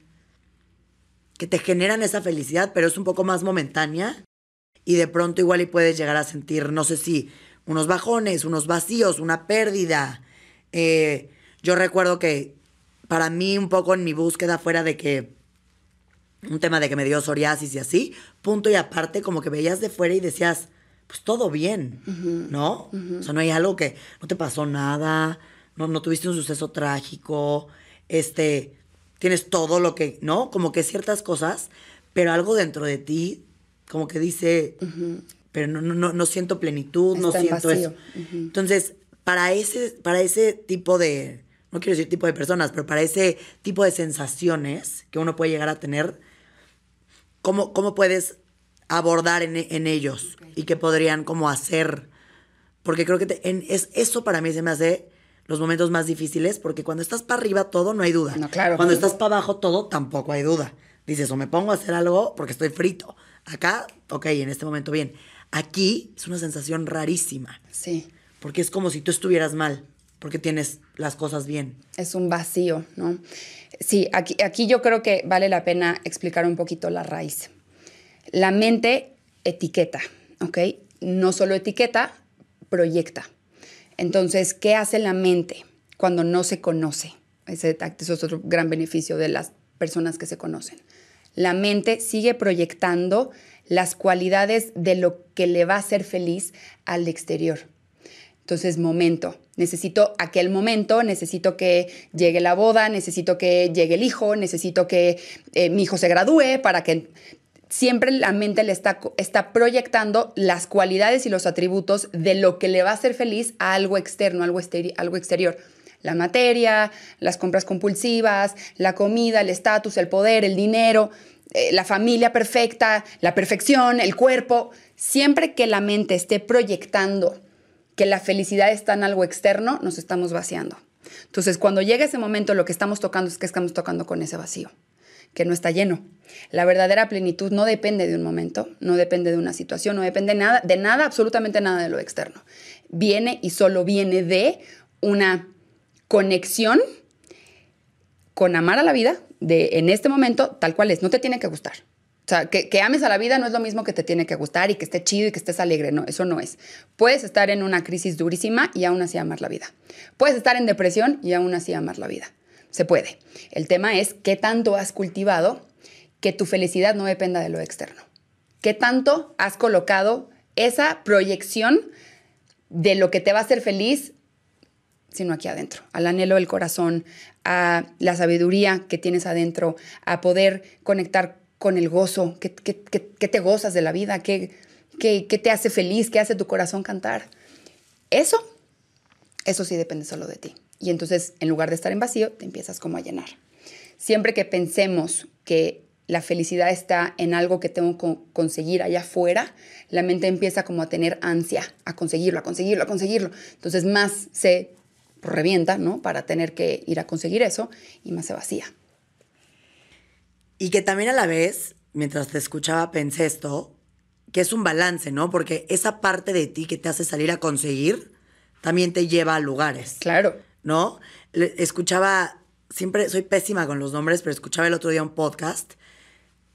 que te generan esa felicidad, pero es un poco más momentánea y de pronto igual y puedes llegar a sentir, no sé si unos bajones, unos vacíos, una pérdida. Eh, yo recuerdo que para mí un poco en mi búsqueda fuera de que un tema de que me dio psoriasis y así, punto y aparte como que veías de fuera y decías, pues todo bien, ¿no? O sea, no hay algo que no te pasó nada, no, no tuviste un suceso trágico, este, tienes todo lo que, ¿no? Como que ciertas cosas, pero algo dentro de ti como que dice, pero no, no, no siento plenitud, no siento eso. Entonces, para ese, para ese tipo de, no quiero decir tipo de personas, pero para ese tipo de sensaciones que uno puede llegar a tener, ¿cómo, cómo puedes abordar en, ellos y qué podrían como hacer? Porque creo que en, es, eso para mí se me hace los momentos más difíciles, porque cuando estás para arriba todo, no hay duda. No, claro. Cuando estás para abajo todo, tampoco hay duda. Dices, o me pongo a hacer algo porque estoy frito. Acá, ok, en este momento bien. Aquí es una sensación rarísima. Sí. Porque es como si tú estuvieras mal, porque tienes las cosas bien. Es un vacío, ¿no? Sí, aquí, aquí yo creo que vale la pena explicar un poquito la raíz. La mente etiqueta, ¿ok? No solo etiqueta, proyecta. Entonces, ¿qué hace la mente cuando no se conoce? Ese, ese es otro gran beneficio de las personas que se conocen. La mente sigue proyectando las cualidades de lo que le va a hacer feliz al exterior. Entonces, momento. Necesito aquel momento, necesito que llegue la boda, necesito que llegue el hijo, necesito que eh, mi hijo se gradúe para que siempre la mente le está, está proyectando las cualidades y los atributos de lo que le va a hacer feliz a algo externo, algo, algo exterior. La materia, las compras compulsivas, la comida, el estatus, el poder, el dinero. Eh, la familia perfecta, la perfección, el cuerpo, siempre que la mente esté proyectando que la felicidad está en algo externo, nos estamos vaciando. Entonces, cuando llega ese momento, lo que estamos tocando es que estamos tocando con ese vacío, que no está lleno. La verdadera plenitud no depende de un momento, no depende de una situación, no depende nada, de nada, absolutamente nada de lo externo. Viene y solo viene de una conexión con amar a la vida, de en este momento tal cual es, no te tiene que gustar. O sea, que, que, ames a la vida no es lo mismo que te tiene que gustar y que esté chido y que estés alegre, no, eso no es. Puedes estar en una crisis durísima y aún así amar la vida. Puedes estar en depresión y aún así amar la vida. Se puede. El tema es qué tanto has cultivado que tu felicidad no dependa de lo externo. ¿Qué tanto has colocado esa proyección de lo que te va a hacer feliz sino aquí adentro, al anhelo del corazón, a la sabiduría que tienes adentro, a poder conectar con el gozo, que, te gozas de la vida, que, te hace feliz, que hace tu corazón cantar. Eso, eso sí depende solo de ti. Y entonces, en lugar de estar en vacío, te empiezas como a llenar. Siempre que pensemos que la felicidad está en algo que tengo que conseguir allá afuera, la mente empieza como a tener ansia, a conseguirlo, a conseguirlo, a conseguirlo. Entonces más se revienta, ¿no? Para tener que ir a conseguir eso y más se vacía. Y que también a la vez, mientras te escuchaba, pensé esto, que es un balance, ¿no? Porque esa parte de ti que te hace salir a conseguir, también te lleva a lugares. Claro. ¿No? Escuchaba, siempre soy pésima con los nombres, pero escuchaba el otro día un podcast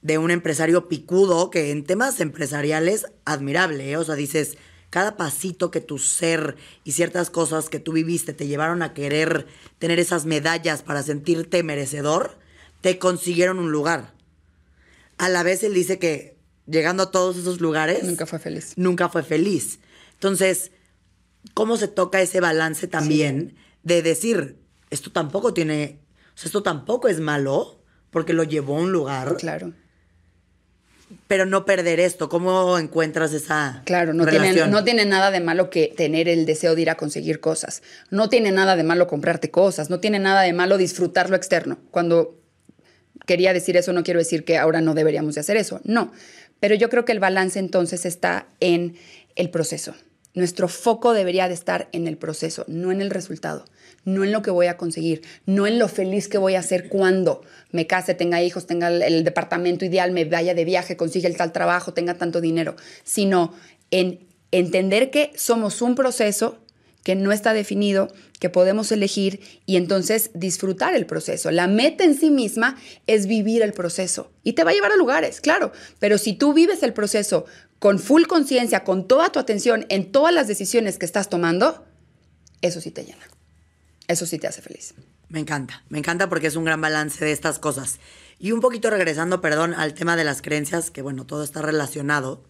de un empresario picudo que en temas empresariales, admirable, ¿eh? O sea, dices, cada pasito que tu ser y ciertas cosas que tú viviste te llevaron a querer tener esas medallas para sentirte merecedor, te consiguieron un lugar. A la vez él dice que llegando a todos esos lugares, Nunca fue feliz. nunca fue feliz. Entonces, ¿cómo se toca ese balance también de decir, esto tampoco tiene, o sea, esto tampoco es malo, porque lo llevó a un lugar, Claro. Pero no perder esto? ¿Cómo encuentras esa Claro, no tiene, no tiene nada de malo que tener el deseo de ir a conseguir cosas. No tiene nada de malo comprarte cosas. No tiene nada de malo disfrutar lo externo. Cuando quería decir eso, no quiero decir que ahora no deberíamos de hacer eso. No. Pero yo creo que el balance entonces está en el proceso. Nuestro foco debería de estar en el proceso, no en el resultado, no en lo que voy a conseguir, no en lo feliz que voy a ser cuando me case, tenga hijos, tenga el, departamento ideal, me vaya de viaje, consiga el tal trabajo, tenga tanto dinero, sino en entender que somos un proceso que no está definido, que podemos elegir y entonces disfrutar el proceso. La meta en sí misma es vivir el proceso y te va a llevar a lugares, claro, pero si tú vives el proceso con full conciencia, con toda tu atención en todas las decisiones que estás tomando, eso sí te llena. Eso sí te hace feliz. Me encanta, me encanta porque es un gran balance de estas cosas. Y un poquito regresando, perdón, al tema de las creencias, que bueno, todo está relacionado,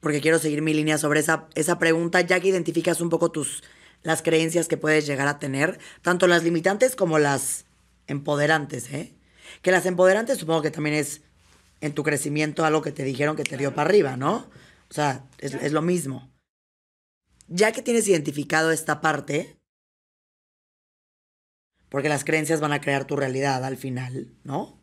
porque quiero seguir mi línea sobre esa, esa pregunta, ya que identificas un poco tus, las creencias que puedes llegar a tener, tanto las limitantes como las empoderantes, ¿eh? Que las empoderantes supongo que también es en tu crecimiento algo que te dijeron que te dio para arriba, ¿no? O sea, es, es lo mismo. Ya que tienes identificado esta parte, porque las creencias van a crear tu realidad al final, ¿no?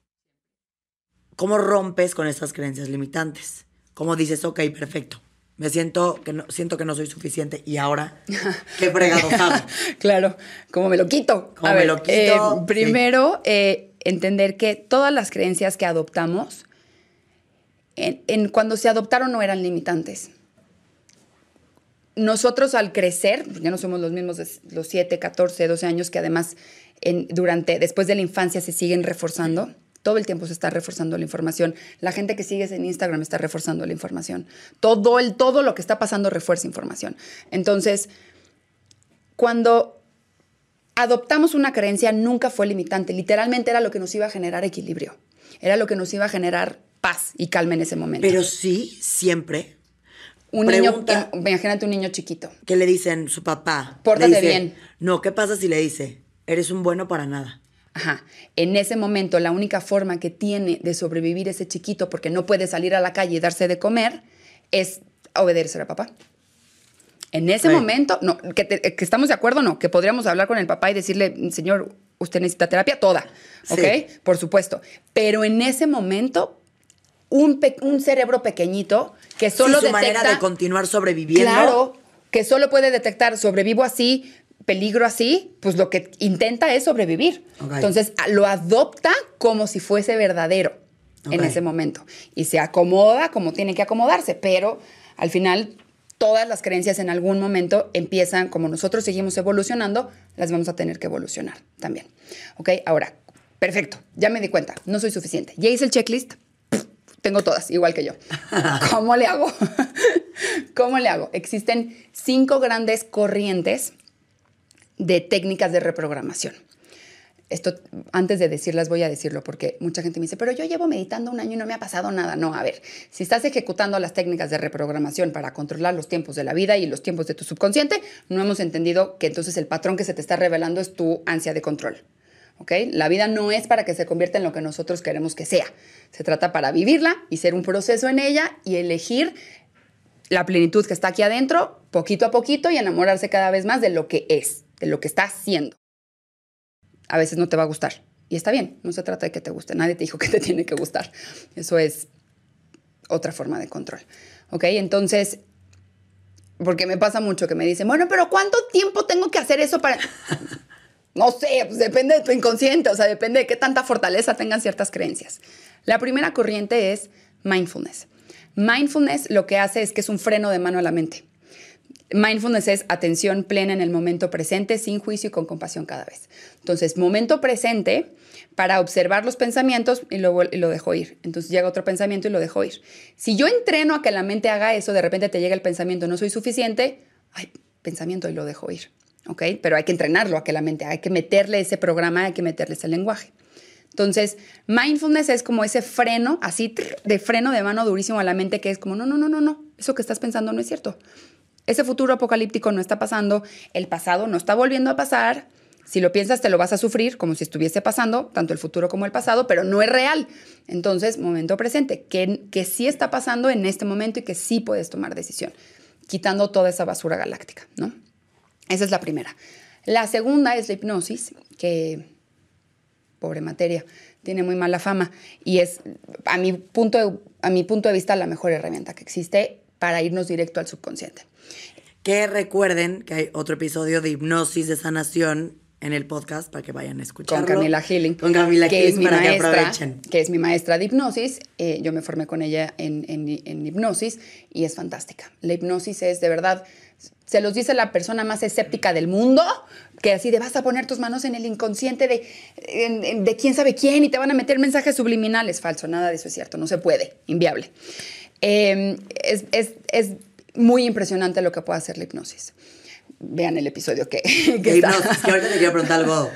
¿Cómo rompes con esas creencias limitantes? ¿Cómo dices, ok, perfecto, me siento que no, siento que no soy suficiente y ahora, (laughs) ¿qué fregados hago? claro, ¿cómo me lo quito? ¿Cómo me lo quito? eh, Sí. primero, eh, entender que todas las creencias que adoptamos, en, en cuando se adoptaron no eran limitantes. Nosotros al crecer, ya no somos los mismos de los 7, 14, 12 años que además en, durante, después de la infancia se siguen reforzando. Todo el tiempo se está reforzando la información. La gente que sigues en Instagram está reforzando la información. Todo, el, todo lo que está pasando refuerza información. Entonces, cuando adoptamos una creencia nunca fue limitante. Literalmente era lo que nos iba a generar equilibrio. Era lo que nos iba a generar paz y calma en ese momento. Pero sí, siempre, un pregunta- niño, imagínate un niño chiquito. que le dicen su papá. Pórtate dice, bien. No, ¿qué pasa si le dice, eres un bueno para nada? Ajá. En ese momento, la única forma que tiene de sobrevivir ese chiquito, porque no puede salir a la calle y darse de comer, es obedecer a papá. En ese momento, no, que, te- que estamos de acuerdo, no, que podríamos hablar con el papá y decirle, señor, usted necesita terapia toda, ¿ok? Sí. Por supuesto. Pero en ese momento, un, un cerebro pequeñito que solo sí, su detecta... manera de continuar sobreviviendo. Claro, que solo puede detectar sobrevivo así, peligro así, pues lo que intenta es sobrevivir. Entonces lo adopta como si fuese verdadero en ese momento y se acomoda como tiene que acomodarse, pero al final todas las creencias en algún momento empiezan, como nosotros seguimos evolucionando, las vamos a tener que evolucionar también. ¿Ok? Ahora, perfecto, ya me di cuenta, no soy suficiente. Ya hice el checklist, tengo todas, igual que yo. (laughs) ¿Cómo le hago? (laughs) ¿Cómo le hago? Existen cinco grandes corrientes de técnicas de reprogramación. Esto, antes de decirlas, voy a decirlo porque mucha gente me dice, pero yo llevo meditando un año y no me ha pasado nada. No, a ver, si estás ejecutando las técnicas de reprogramación para controlar los tiempos de la vida y los tiempos de tu subconsciente, no hemos entendido que entonces el patrón que se te está revelando es tu ansia de control. ¿Ok? La vida no es para que se convierta en lo que nosotros queremos que sea. Se trata para vivirla y ser un proceso en ella y elegir la plenitud que está aquí adentro, poquito a poquito, y enamorarse cada vez más de lo que es, de lo que está haciendo. A veces no te va a gustar. Y está bien, no se trata de que te guste. Nadie te dijo que te tiene que gustar. Eso es otra forma de control. ¿Ok? Entonces, porque me pasa mucho que me dicen, bueno, pero ¿cuánto tiempo tengo que hacer eso para...? No sé, pues depende de tu inconsciente, o sea, depende de qué tanta fortaleza tengan ciertas creencias. La primera corriente es mindfulness. Mindfulness lo que hace es que es un freno de mano a la mente. Mindfulness es atención plena en el momento presente, sin juicio y con compasión cada vez. Entonces, momento presente para observar los pensamientos y lo, y lo dejo ir. Entonces llega otro pensamiento y lo dejo ir. Si yo entreno a que la mente haga eso, de repente te llega el pensamiento, no soy suficiente, ay, pensamiento y lo dejo ir. ¿Ok? Pero hay que entrenarlo a que la mente, hay que meterle ese programa, hay que meterle ese lenguaje. Entonces, mindfulness es como ese freno, así de freno de mano durísimo a la mente, que es como, no, no, no, no, no, eso que estás pensando no es cierto. Ese futuro apocalíptico no está pasando, el pasado no está volviendo a pasar. Si lo piensas, te lo vas a sufrir como si estuviese pasando, tanto el futuro como el pasado, pero no es real. Entonces, momento presente, que, que sí está pasando en este momento y que sí puedes tomar decisión, quitando toda esa basura galáctica, ¿no? Esa es la primera. La segunda es la hipnosis, que, pobre materia, tiene muy mala fama y es, a mi punto a mi punto de vista, la mejor herramienta que existe para irnos directo al subconsciente. Que recuerden que hay otro episodio de hipnosis de sanación en el podcast para que vayan a escucharlo. Con Camila Healing. Con Camila que Healing es mi para maestra, que aprovechen. Que es mi maestra de hipnosis. Eh, yo me formé con ella en, en, en hipnosis y es fantástica. La hipnosis es de verdad, se los dice la persona más escéptica del mundo, que así de vas a poner tus manos en el inconsciente de, en- en- de quién sabe quién y te van a meter mensajes subliminales. Falso, nada de eso es cierto, no se puede, inviable. Eh, es, es- es muy impresionante lo que puede hacer la hipnosis. Vean el episodio que, (laughs) que De está. hipnosis, que ahorita te quiero preguntar algo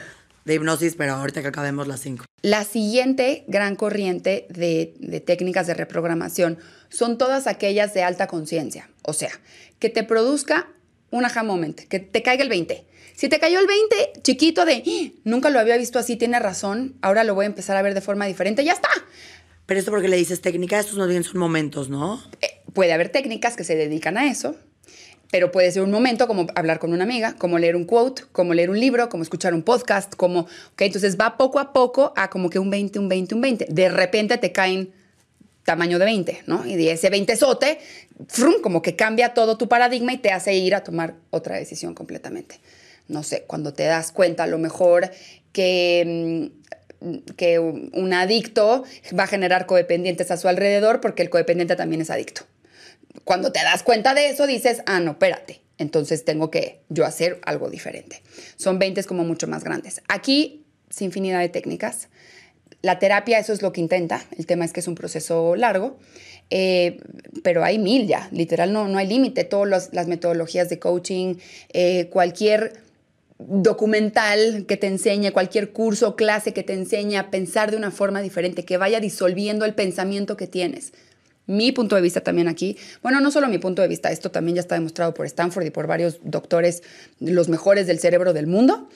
de hipnosis, pero ahorita que acabemos las cinco. La siguiente gran corriente de, de técnicas de reprogramación son todas aquellas de alta conciencia. O sea, que te produzca un aha moment, que te caiga el 20. Si te cayó el 20, chiquito de, "Ah, nunca lo había visto así, tiene razón, ahora lo voy a empezar a ver de forma diferente, ya está. Pero esto porque le dices técnica, estos no bien son momentos, ¿no? Eh, puede haber técnicas que se dedican a eso, pero puede ser un momento como hablar con una amiga, como leer un quote, como leer un libro, como escuchar un podcast, como, ok, entonces va poco a poco a como que un 20, un 20, un 20. De repente te caen tamaño de 20, ¿no? Y de ese 20 sote, frum, como que cambia todo tu paradigma y te hace ir a tomar otra decisión completamente. No sé, cuando te das cuenta a lo mejor que, mm, que un adicto va a generar codependientes a su alrededor porque el codependiente también es adicto. Cuando te das cuenta de eso, dices, ah, no, espérate, entonces tengo que yo hacer algo diferente. Son 20 como mucho más grandes. Aquí, sin infinidad de técnicas. La terapia, eso es lo que intenta. El tema es que es un proceso largo, eh, pero hay mil ya. Literal, no, no hay límite. Todas las metodologías de coaching, eh, cualquier documental que te enseñe, cualquier curso o clase que te enseñe a pensar de una forma diferente, que vaya disolviendo el pensamiento que tienes. Mi punto de vista también aquí, bueno, no solo mi punto de vista, esto también ya está demostrado por Stanford y por varios doctores, los mejores del cerebro del mundo.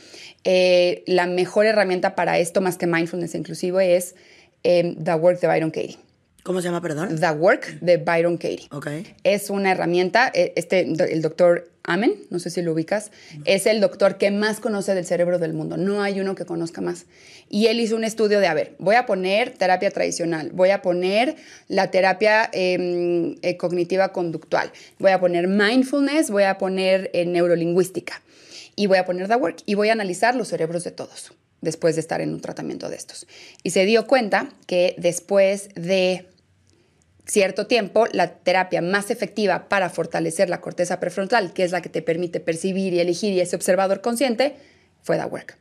Eh, la mejor herramienta para esto, más que mindfulness inclusive, es eh, The Work de Byron Katie. ¿Cómo se llama, perdón? The Work de Byron Katie. Ok. Es una herramienta, eh, este, el doctor Amen, no sé si lo ubicas, es el doctor que más conoce del cerebro del mundo. No hay uno que conozca más. Y él hizo un estudio de, a ver, voy a poner terapia tradicional, voy a poner la terapia eh, eh, cognitiva conductual, voy a poner mindfulness, voy a poner eh, neurolingüística y voy a poner The Work y voy a analizar los cerebros de todos después de estar en un tratamiento de estos. Y se dio cuenta que después de cierto tiempo, la terapia más efectiva para fortalecer la corteza prefrontal, que es la que te permite percibir y elegir y ese observador consciente, fue The Work.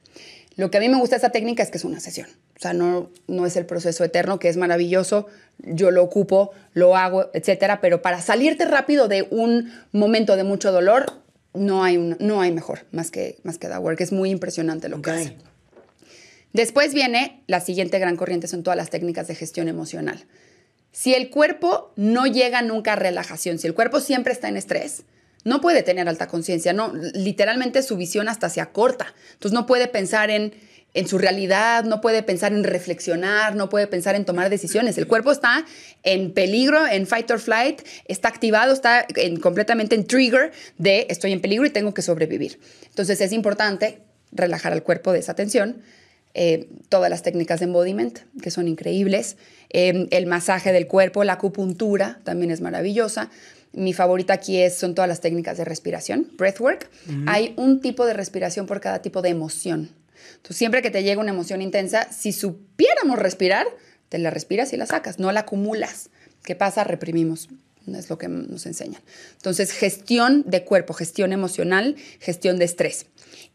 Lo que a mí me gusta de esta técnica es que es una sesión. O sea, no, no es el proceso eterno, que es maravilloso, yo lo ocupo, lo hago, etcétera, pero para salirte rápido de un momento de mucho dolor, no hay, un- no hay mejor más que, más que The Work. Es muy impresionante lo que hace. Después viene la siguiente gran corriente, son todas las técnicas de gestión emocional. Si el cuerpo no llega nunca a relajación, si el cuerpo siempre está en estrés, no puede tener alta conciencia, no, literalmente su visión hasta se acorta. Entonces no puede pensar en, en su realidad, no puede pensar en reflexionar, no puede pensar en tomar decisiones. El cuerpo está en peligro, en fight or flight, está activado, está en- completamente en trigger de estoy en peligro y tengo que sobrevivir. Entonces es importante relajar al cuerpo de esa tensión eh, todas las técnicas de embodiment, que son increíbles, eh, el masaje del cuerpo, la acupuntura también es maravillosa. Mi favorita aquí es, son todas las técnicas de respiración, breathwork. Hay un tipo de respiración por cada tipo de emoción. Entonces, siempre que te llega una emoción intensa, si supiéramos respirar, te la respiras y la sacas, no la acumulas. ¿Qué pasa? Reprimimos. Es lo que nos enseñan. Entonces, gestión de cuerpo, gestión emocional, gestión de estrés.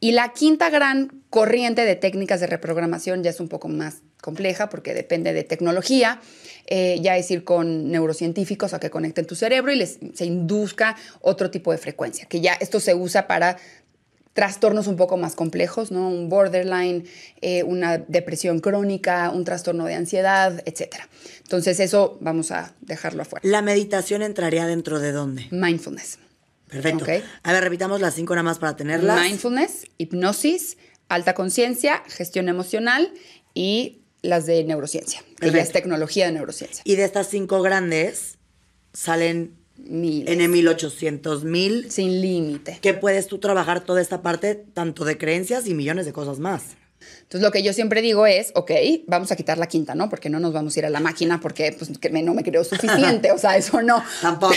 Y la quinta gran corriente de técnicas de reprogramación ya es un poco más compleja porque depende de tecnología, eh, ya es ir con neurocientíficos a que conecten tu cerebro y les, se induzca otro tipo de frecuencia, que ya esto se usa para trastornos un poco más complejos, ¿no? Un borderline, eh, una depresión crónica, un trastorno de ansiedad, etc. Entonces eso vamos a dejarlo afuera. ¿La meditación entraría dentro de dónde? Mindfulness. Perfecto. A ver, repitamos las cinco nada más para tenerlas. Mindfulness, hipnosis, alta conciencia, gestión emocional y las de neurociencia, que ya es Perfecto. tecnología de neurociencia. Y de estas cinco grandes salen Miles. N 1800 mil. Sin límite. Que puedes tú trabajar toda esta parte, tanto de creencias y millones de cosas más. Entonces lo que yo siempre digo es, ok, vamos a quitar la quinta, ¿no? Porque no nos vamos a ir a la máquina porque pues, que me- no me creo suficiente, o sea, eso no. (laughs) Tampoco.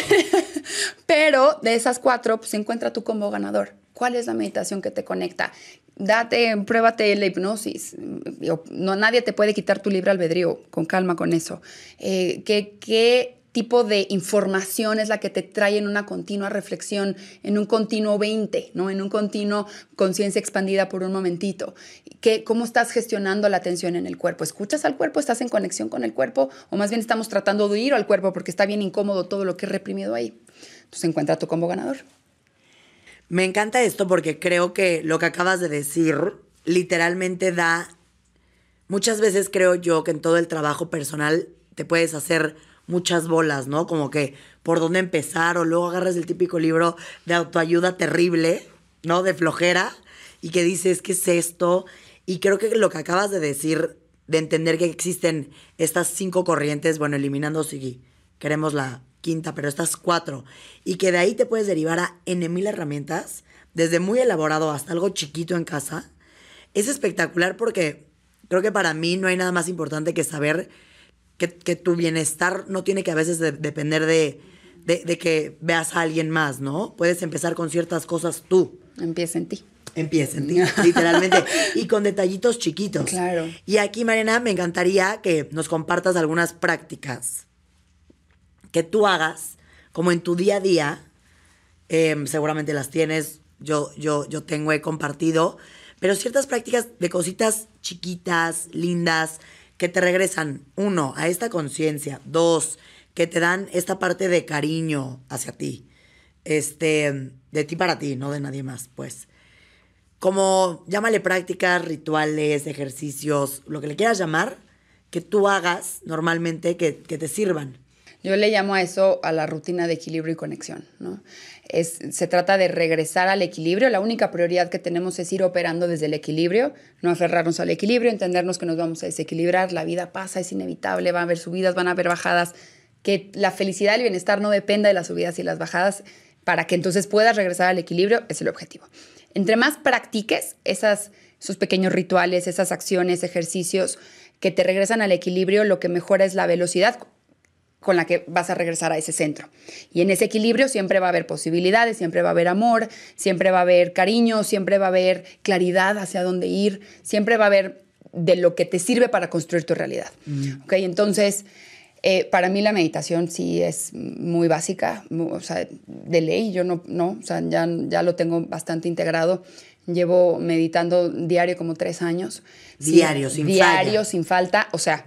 (laughs) Pero de esas cuatro, pues encuentra tu combo ganador. ¿Cuál es la meditación que te conecta? Date, pruébate la hipnosis. No, nadie te puede quitar tu libre albedrío. Con calma con eso. Eh, ¿qué, ¿Qué tipo de información es la que te trae en una continua reflexión, en un continuo 20, ¿no? En un continuo conciencia expandida por un momentito. ¿Qué, ¿Cómo estás gestionando la atención en el cuerpo? ¿Escuchas al cuerpo? ¿Estás en conexión con el cuerpo? ¿O más bien estamos tratando de ir al cuerpo porque está bien incómodo todo lo que es reprimido ahí? Entonces encuentra tu combo ganador. Me encanta esto porque creo que lo que acabas de decir literalmente da... Muchas veces creo yo que en todo el trabajo personal te puedes hacer muchas bolas, ¿no? Como que por dónde empezar o luego agarras el típico libro de autoayuda terrible, ¿no? De flojera y que dices, ¿qué es esto? Y creo que lo que acabas de decir, de entender que existen estas cinco corrientes, bueno, eliminando si queremos la quinta, pero estas cuatro, y que de ahí te puedes derivar a N mil herramientas, desde muy elaborado hasta algo chiquito en casa, es espectacular porque creo que para mí no hay nada más importante que saber que, que tu bienestar no tiene que a veces de- depender de, de, de que veas a alguien más, ¿no? Puedes empezar con ciertas cosas tú. Empieza en ti. Empieza en ti, (laughs) literalmente. y con detallitos chiquitos. Claro. Y aquí, Mariana, me encantaría que nos compartas algunas prácticas que tú hagas, como en tu día a día. Em, seguramente las tienes, yo, yo, yo tengo, he compartido. Pero ciertas prácticas de cositas chiquitas, lindas, que te regresan, uno, a esta conciencia. Dos, que te dan esta parte de cariño hacia ti. Este, de ti para ti, no de nadie más, pues como llámale prácticas, rituales, ejercicios, lo que le quieras llamar, que tú hagas normalmente que, que te sirvan. Yo le llamo a eso a la rutina de equilibrio y conexión, ¿no? Se trata de regresar al equilibrio. La única prioridad que tenemos es ir operando desde el equilibrio, no aferrarnos al equilibrio, entendernos que nos vamos a desequilibrar. La vida pasa, es inevitable, va a haber subidas, van a haber bajadas. Que la felicidad y el bienestar no dependa de las subidas y las bajadas para que entonces puedas regresar al equilibrio, es el objetivo. Entre más practiques esas, esos pequeños rituales, esas acciones, ejercicios que te regresan al equilibrio, lo que mejora es la velocidad con la que vas a regresar a ese centro. Y en ese equilibrio siempre va a haber posibilidades, siempre va a haber amor, siempre va a haber cariño, siempre va a haber claridad hacia dónde ir, siempre va a haber de lo que te sirve para construir tu realidad. ¿Ok? Entonces, eh, para mí la meditación sí es muy básica, o sea, de ley, yo no, no, o sea, ya, ya lo tengo bastante integrado. Llevo meditando diario como tres años. Sí, Diario, sin Diario, falla. sin falta. O sea,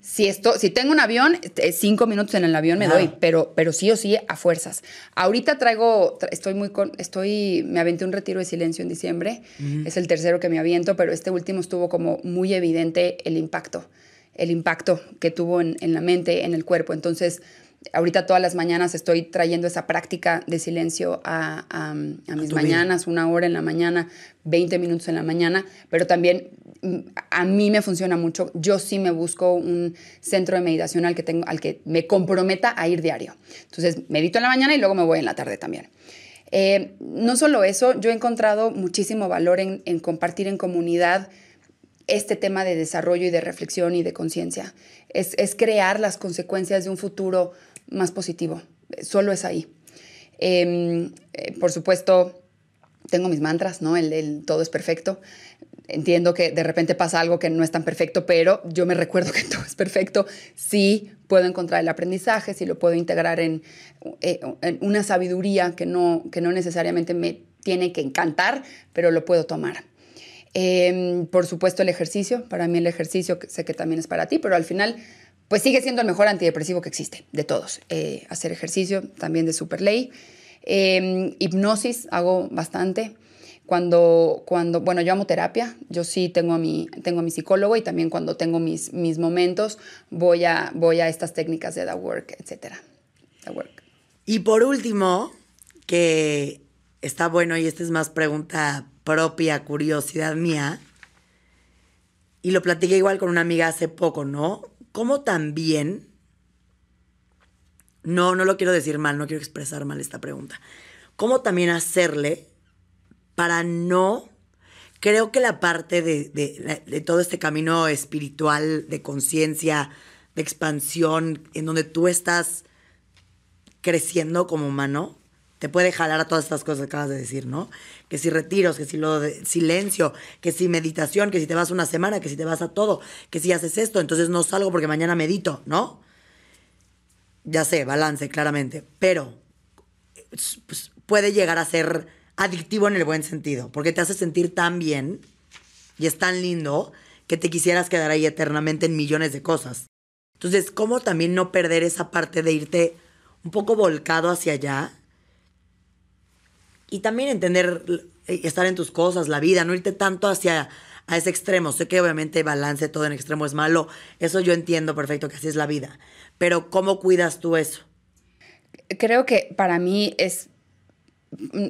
si, esto, si tengo un avión, eh, cinco minutos en el avión me doy, pero, pero sí o sí a fuerzas. Ahorita traigo, tra- estoy muy con, estoy, me aventé un retiro de silencio en diciembre, es el tercero que me aviento, pero este último estuvo como muy evidente el impacto, el impacto que tuvo en, en la mente, en el cuerpo. Entonces, ahorita todas las mañanas estoy trayendo esa práctica de silencio a, a- a mis vida. mañanas, una hora en la mañana, 20 minutos en la mañana, pero también mm, a mí me funciona mucho. Yo sí me busco un centro de meditación al que, tengo, al que me comprometa a ir diario. Entonces, medito en la mañana y luego me voy en la tarde también. Eh, no solo eso, yo he encontrado muchísimo valor en, en compartir en comunidad este tema de desarrollo y de reflexión y de conciencia. Es, es crear las consecuencias de un futuro más positivo. Solo es ahí. Eh, eh, por supuesto, tengo mis mantras, ¿no? El, todo es perfecto. Entiendo que de repente pasa algo que no es tan perfecto, pero yo me recuerdo (laughs) que todo es perfecto. Sí puedo encontrar el aprendizaje, sí lo puedo integrar en, eh, en una sabiduría que no, que no necesariamente me tiene que encantar, pero lo puedo tomar. Eh, por supuesto, el ejercicio. Para mí el ejercicio sé que también es para ti, pero al final, pues sigue siendo el mejor antidepresivo que existe, de todos. Eh, hacer ejercicio, también de super ley. Eh, hipnosis, hago bastante. Cuando, cuando, bueno, yo amo terapia, yo sí tengo a mi, tengo a mi psicólogo y también cuando tengo mis, mis momentos voy a, voy a estas técnicas de The Work, etc. The Work. Y por último, que está bueno y esta es más pregunta propia, curiosidad mía, y lo platiqué igual con una amiga hace poco, ¿no? ¿Cómo también, no, no lo quiero decir mal, no quiero expresar mal esta pregunta, ¿cómo también hacerle para no, creo que la parte de, todo este camino espiritual, de conciencia, de expansión, en donde tú estás creciendo como humano, te puede jalar a todas estas cosas que acabas de decir, ¿no? Que si retiros, que si lo de silencio, que si meditación, que si te vas una semana, que si te vas a todo, que si haces esto, entonces no salgo porque mañana medito, ¿no? Ya sé, balance, claramente. Pero pues, puede llegar a ser adictivo en el buen sentido, porque te hace sentir tan bien y es tan lindo que te quisieras quedar ahí eternamente en millones de cosas. Entonces, ¿cómo también no perder esa parte de irte un poco volcado hacia allá? Y también entender, eh, estar en tus cosas, la vida, no irte tanto hacia a ese extremo. Sé que obviamente balance todo en extremo es malo, eso yo entiendo perfecto que así es la vida, pero ¿cómo cuidas tú eso? Creo que para mí es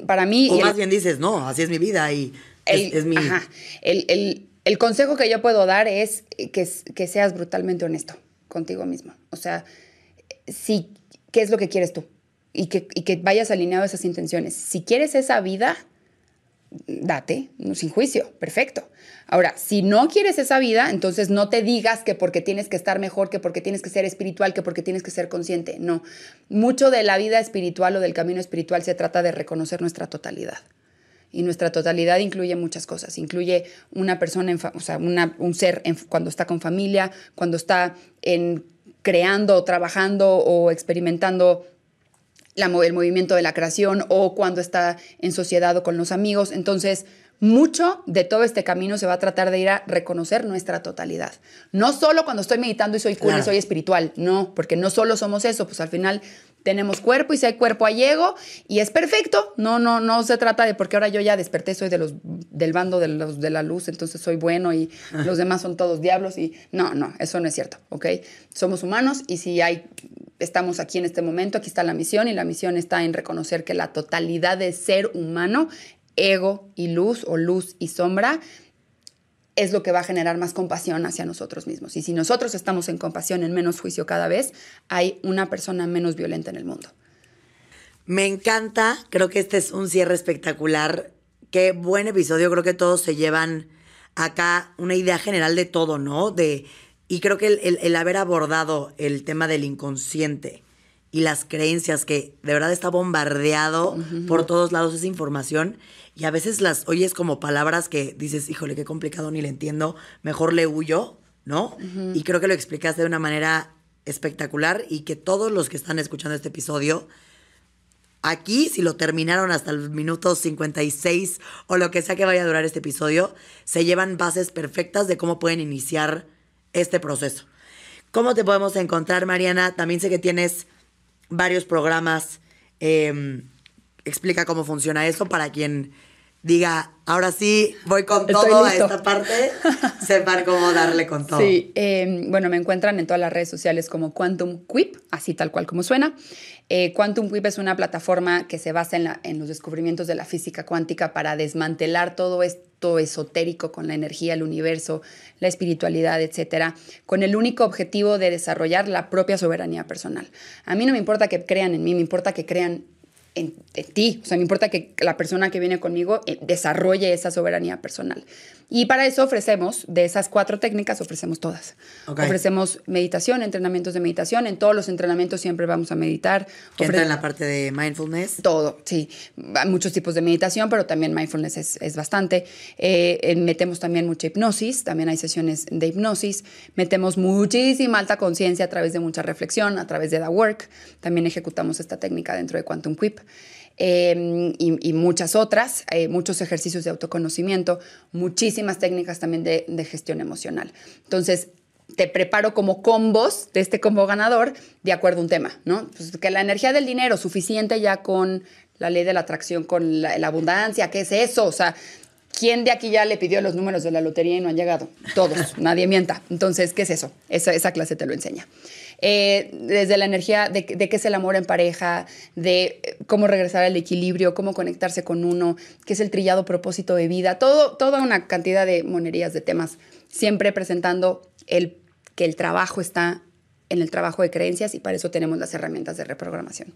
para mí... O más bien dices, no, así es mi vida y es, mi... Ajá, el, consejo que yo puedo dar es que, que seas brutalmente honesto contigo mismo. O sea, si, ¿qué es lo que quieres tú? Y que, y que vayas alineado a esas intenciones. Si quieres esa vida, date, sin juicio, perfecto. Ahora, si no quieres esa vida, entonces no te digas que porque tienes que estar mejor, que porque tienes que ser espiritual, que porque tienes que ser consciente. No, mucho de la vida espiritual o del camino espiritual se trata de reconocer nuestra totalidad. Y nuestra totalidad incluye muchas cosas. Incluye una persona, o sea, un ser cuando está con familia, cuando está en, creando, trabajando o experimentando el movimiento de la creación o cuando está en sociedad o con los amigos. Entonces, mucho de todo este camino se va a tratar de ir a reconocer nuestra totalidad. No solo cuando estoy meditando y soy cool y soy espiritual, no, porque no solo somos eso, pues al final tenemos cuerpo y si hay cuerpo hay ego y es perfecto. No, no, no se trata de porque ahora yo ya desperté, soy de los, del bando de, los, de la luz, entonces soy bueno y los demás son todos diablos y no, no, eso no es cierto, ¿ok? Somos humanos y si hay estamos aquí en este momento, aquí está la misión y la misión está en reconocer que la totalidad de ser humano, ego y luz o luz y sombra, es lo que va a generar más compasión hacia nosotros mismos. Y si nosotros estamos en compasión, en menos juicio cada vez, hay una persona menos violenta en el mundo. Me encanta, creo que este es un cierre espectacular. Qué buen episodio, creo que todos se llevan acá una idea general de todo, ¿no? De y creo que el, haber abordado el tema del inconsciente y las creencias que de verdad está bombardeado por todos lados esa información y a veces las oyes como palabras que dices, híjole, qué complicado, ni le entiendo, mejor le huyo, ¿no? Y creo que lo explicaste de una manera espectacular y que todos los que están escuchando este episodio, aquí, si lo terminaron hasta el minuto 56 o lo que sea que vaya a durar este episodio, se llevan bases perfectas de cómo pueden iniciar este proceso. ¿Cómo te podemos encontrar, Mariana? También sé que tienes varios programas. Em, explica cómo funciona eso para quien diga, ahora sí, voy con todo a esta parte, (laughs) sepan cómo darle con todo. Sí, em, bueno, me encuentran en todas las redes sociales como Quantum Quip, así tal cual como suena. Eh, Quantum Quip es una plataforma que se basa en, en, los descubrimientos de la física cuántica para desmantelar todo esotérico con la energía, el universo, la espiritualidad, etcétera, con el único objetivo de desarrollar la propia soberanía personal. A mí no me importa que crean en mí, me importa que crean en, ti. O sea, me importa que la persona que viene conmigo eh, desarrolle esa soberanía personal. Y para eso ofrecemos, de esas cuatro técnicas, ofrecemos todas. Ofrecemos meditación, entrenamientos de meditación. En todos los entrenamientos siempre vamos a meditar. ¿Que entra en la parte de mindfulness? Todo, sí. Hay muchos tipos de meditación, pero también mindfulness es, bastante. Eh, metemos también mucha hipnosis, también hay sesiones de hipnosis. Metemos muchísima alta conciencia a través de mucha reflexión, a través de The Work. También ejecutamos esta técnica dentro de Quantum Quip. Em, y, muchas otras, eh, muchos ejercicios de autoconocimiento, muchísimas técnicas también de, gestión emocional. Entonces, te preparo como combos de este combo ganador de acuerdo a un tema, ¿no? Pues que la energía del dinero suficiente ya con la ley de la atracción con la, abundancia, ¿qué es eso? O sea, ¿quién de aquí ya le pidió los números de la lotería y no han llegado? Todos, (laughs) nadie mienta. Entonces, ¿qué es eso? Esa clase te lo enseña. Eh, desde la energía de, de, qué es el amor en pareja, de eh, cómo regresar al equilibrio, cómo conectarse con uno, qué es el trillado propósito de vida, todo, toda una cantidad de monerías de temas, siempre presentando el, que el trabajo está en el trabajo de creencias y para eso tenemos las herramientas de reprogramación.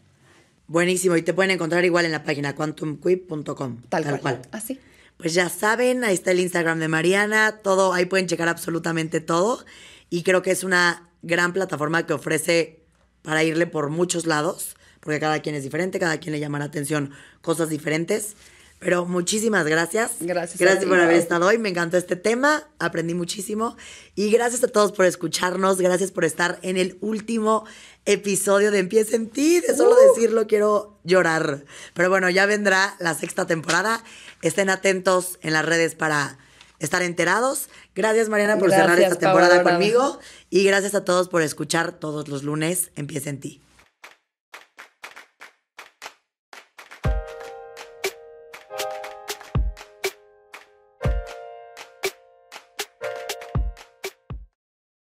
Buenísimo, y te pueden encontrar igual en la página quantumquip.com. Tal, Tal, cual. Así. Pues ya saben, ahí está el Instagram de Mariana, todo, ahí pueden checar absolutamente todo. Y creo que es una gran plataforma que ofrece para irle por muchos lados, porque cada quien es diferente, cada quien le llama la atención cosas diferentes. Pero muchísimas gracias. Gracias. Gracias por haber estado hoy. Me encantó este tema. Aprendí muchísimo. Y gracias a todos por escucharnos. Gracias por estar en el último episodio de Empieza en ti. De solo uh. decirlo quiero llorar. Pero bueno, ya vendrá la sexta temporada. Estén atentos en las redes para estar enterados. Gracias, Mariana, por gracias, cerrar esta temporada conmigo. Y gracias a todos por escuchar todos los lunes Empieza en ti.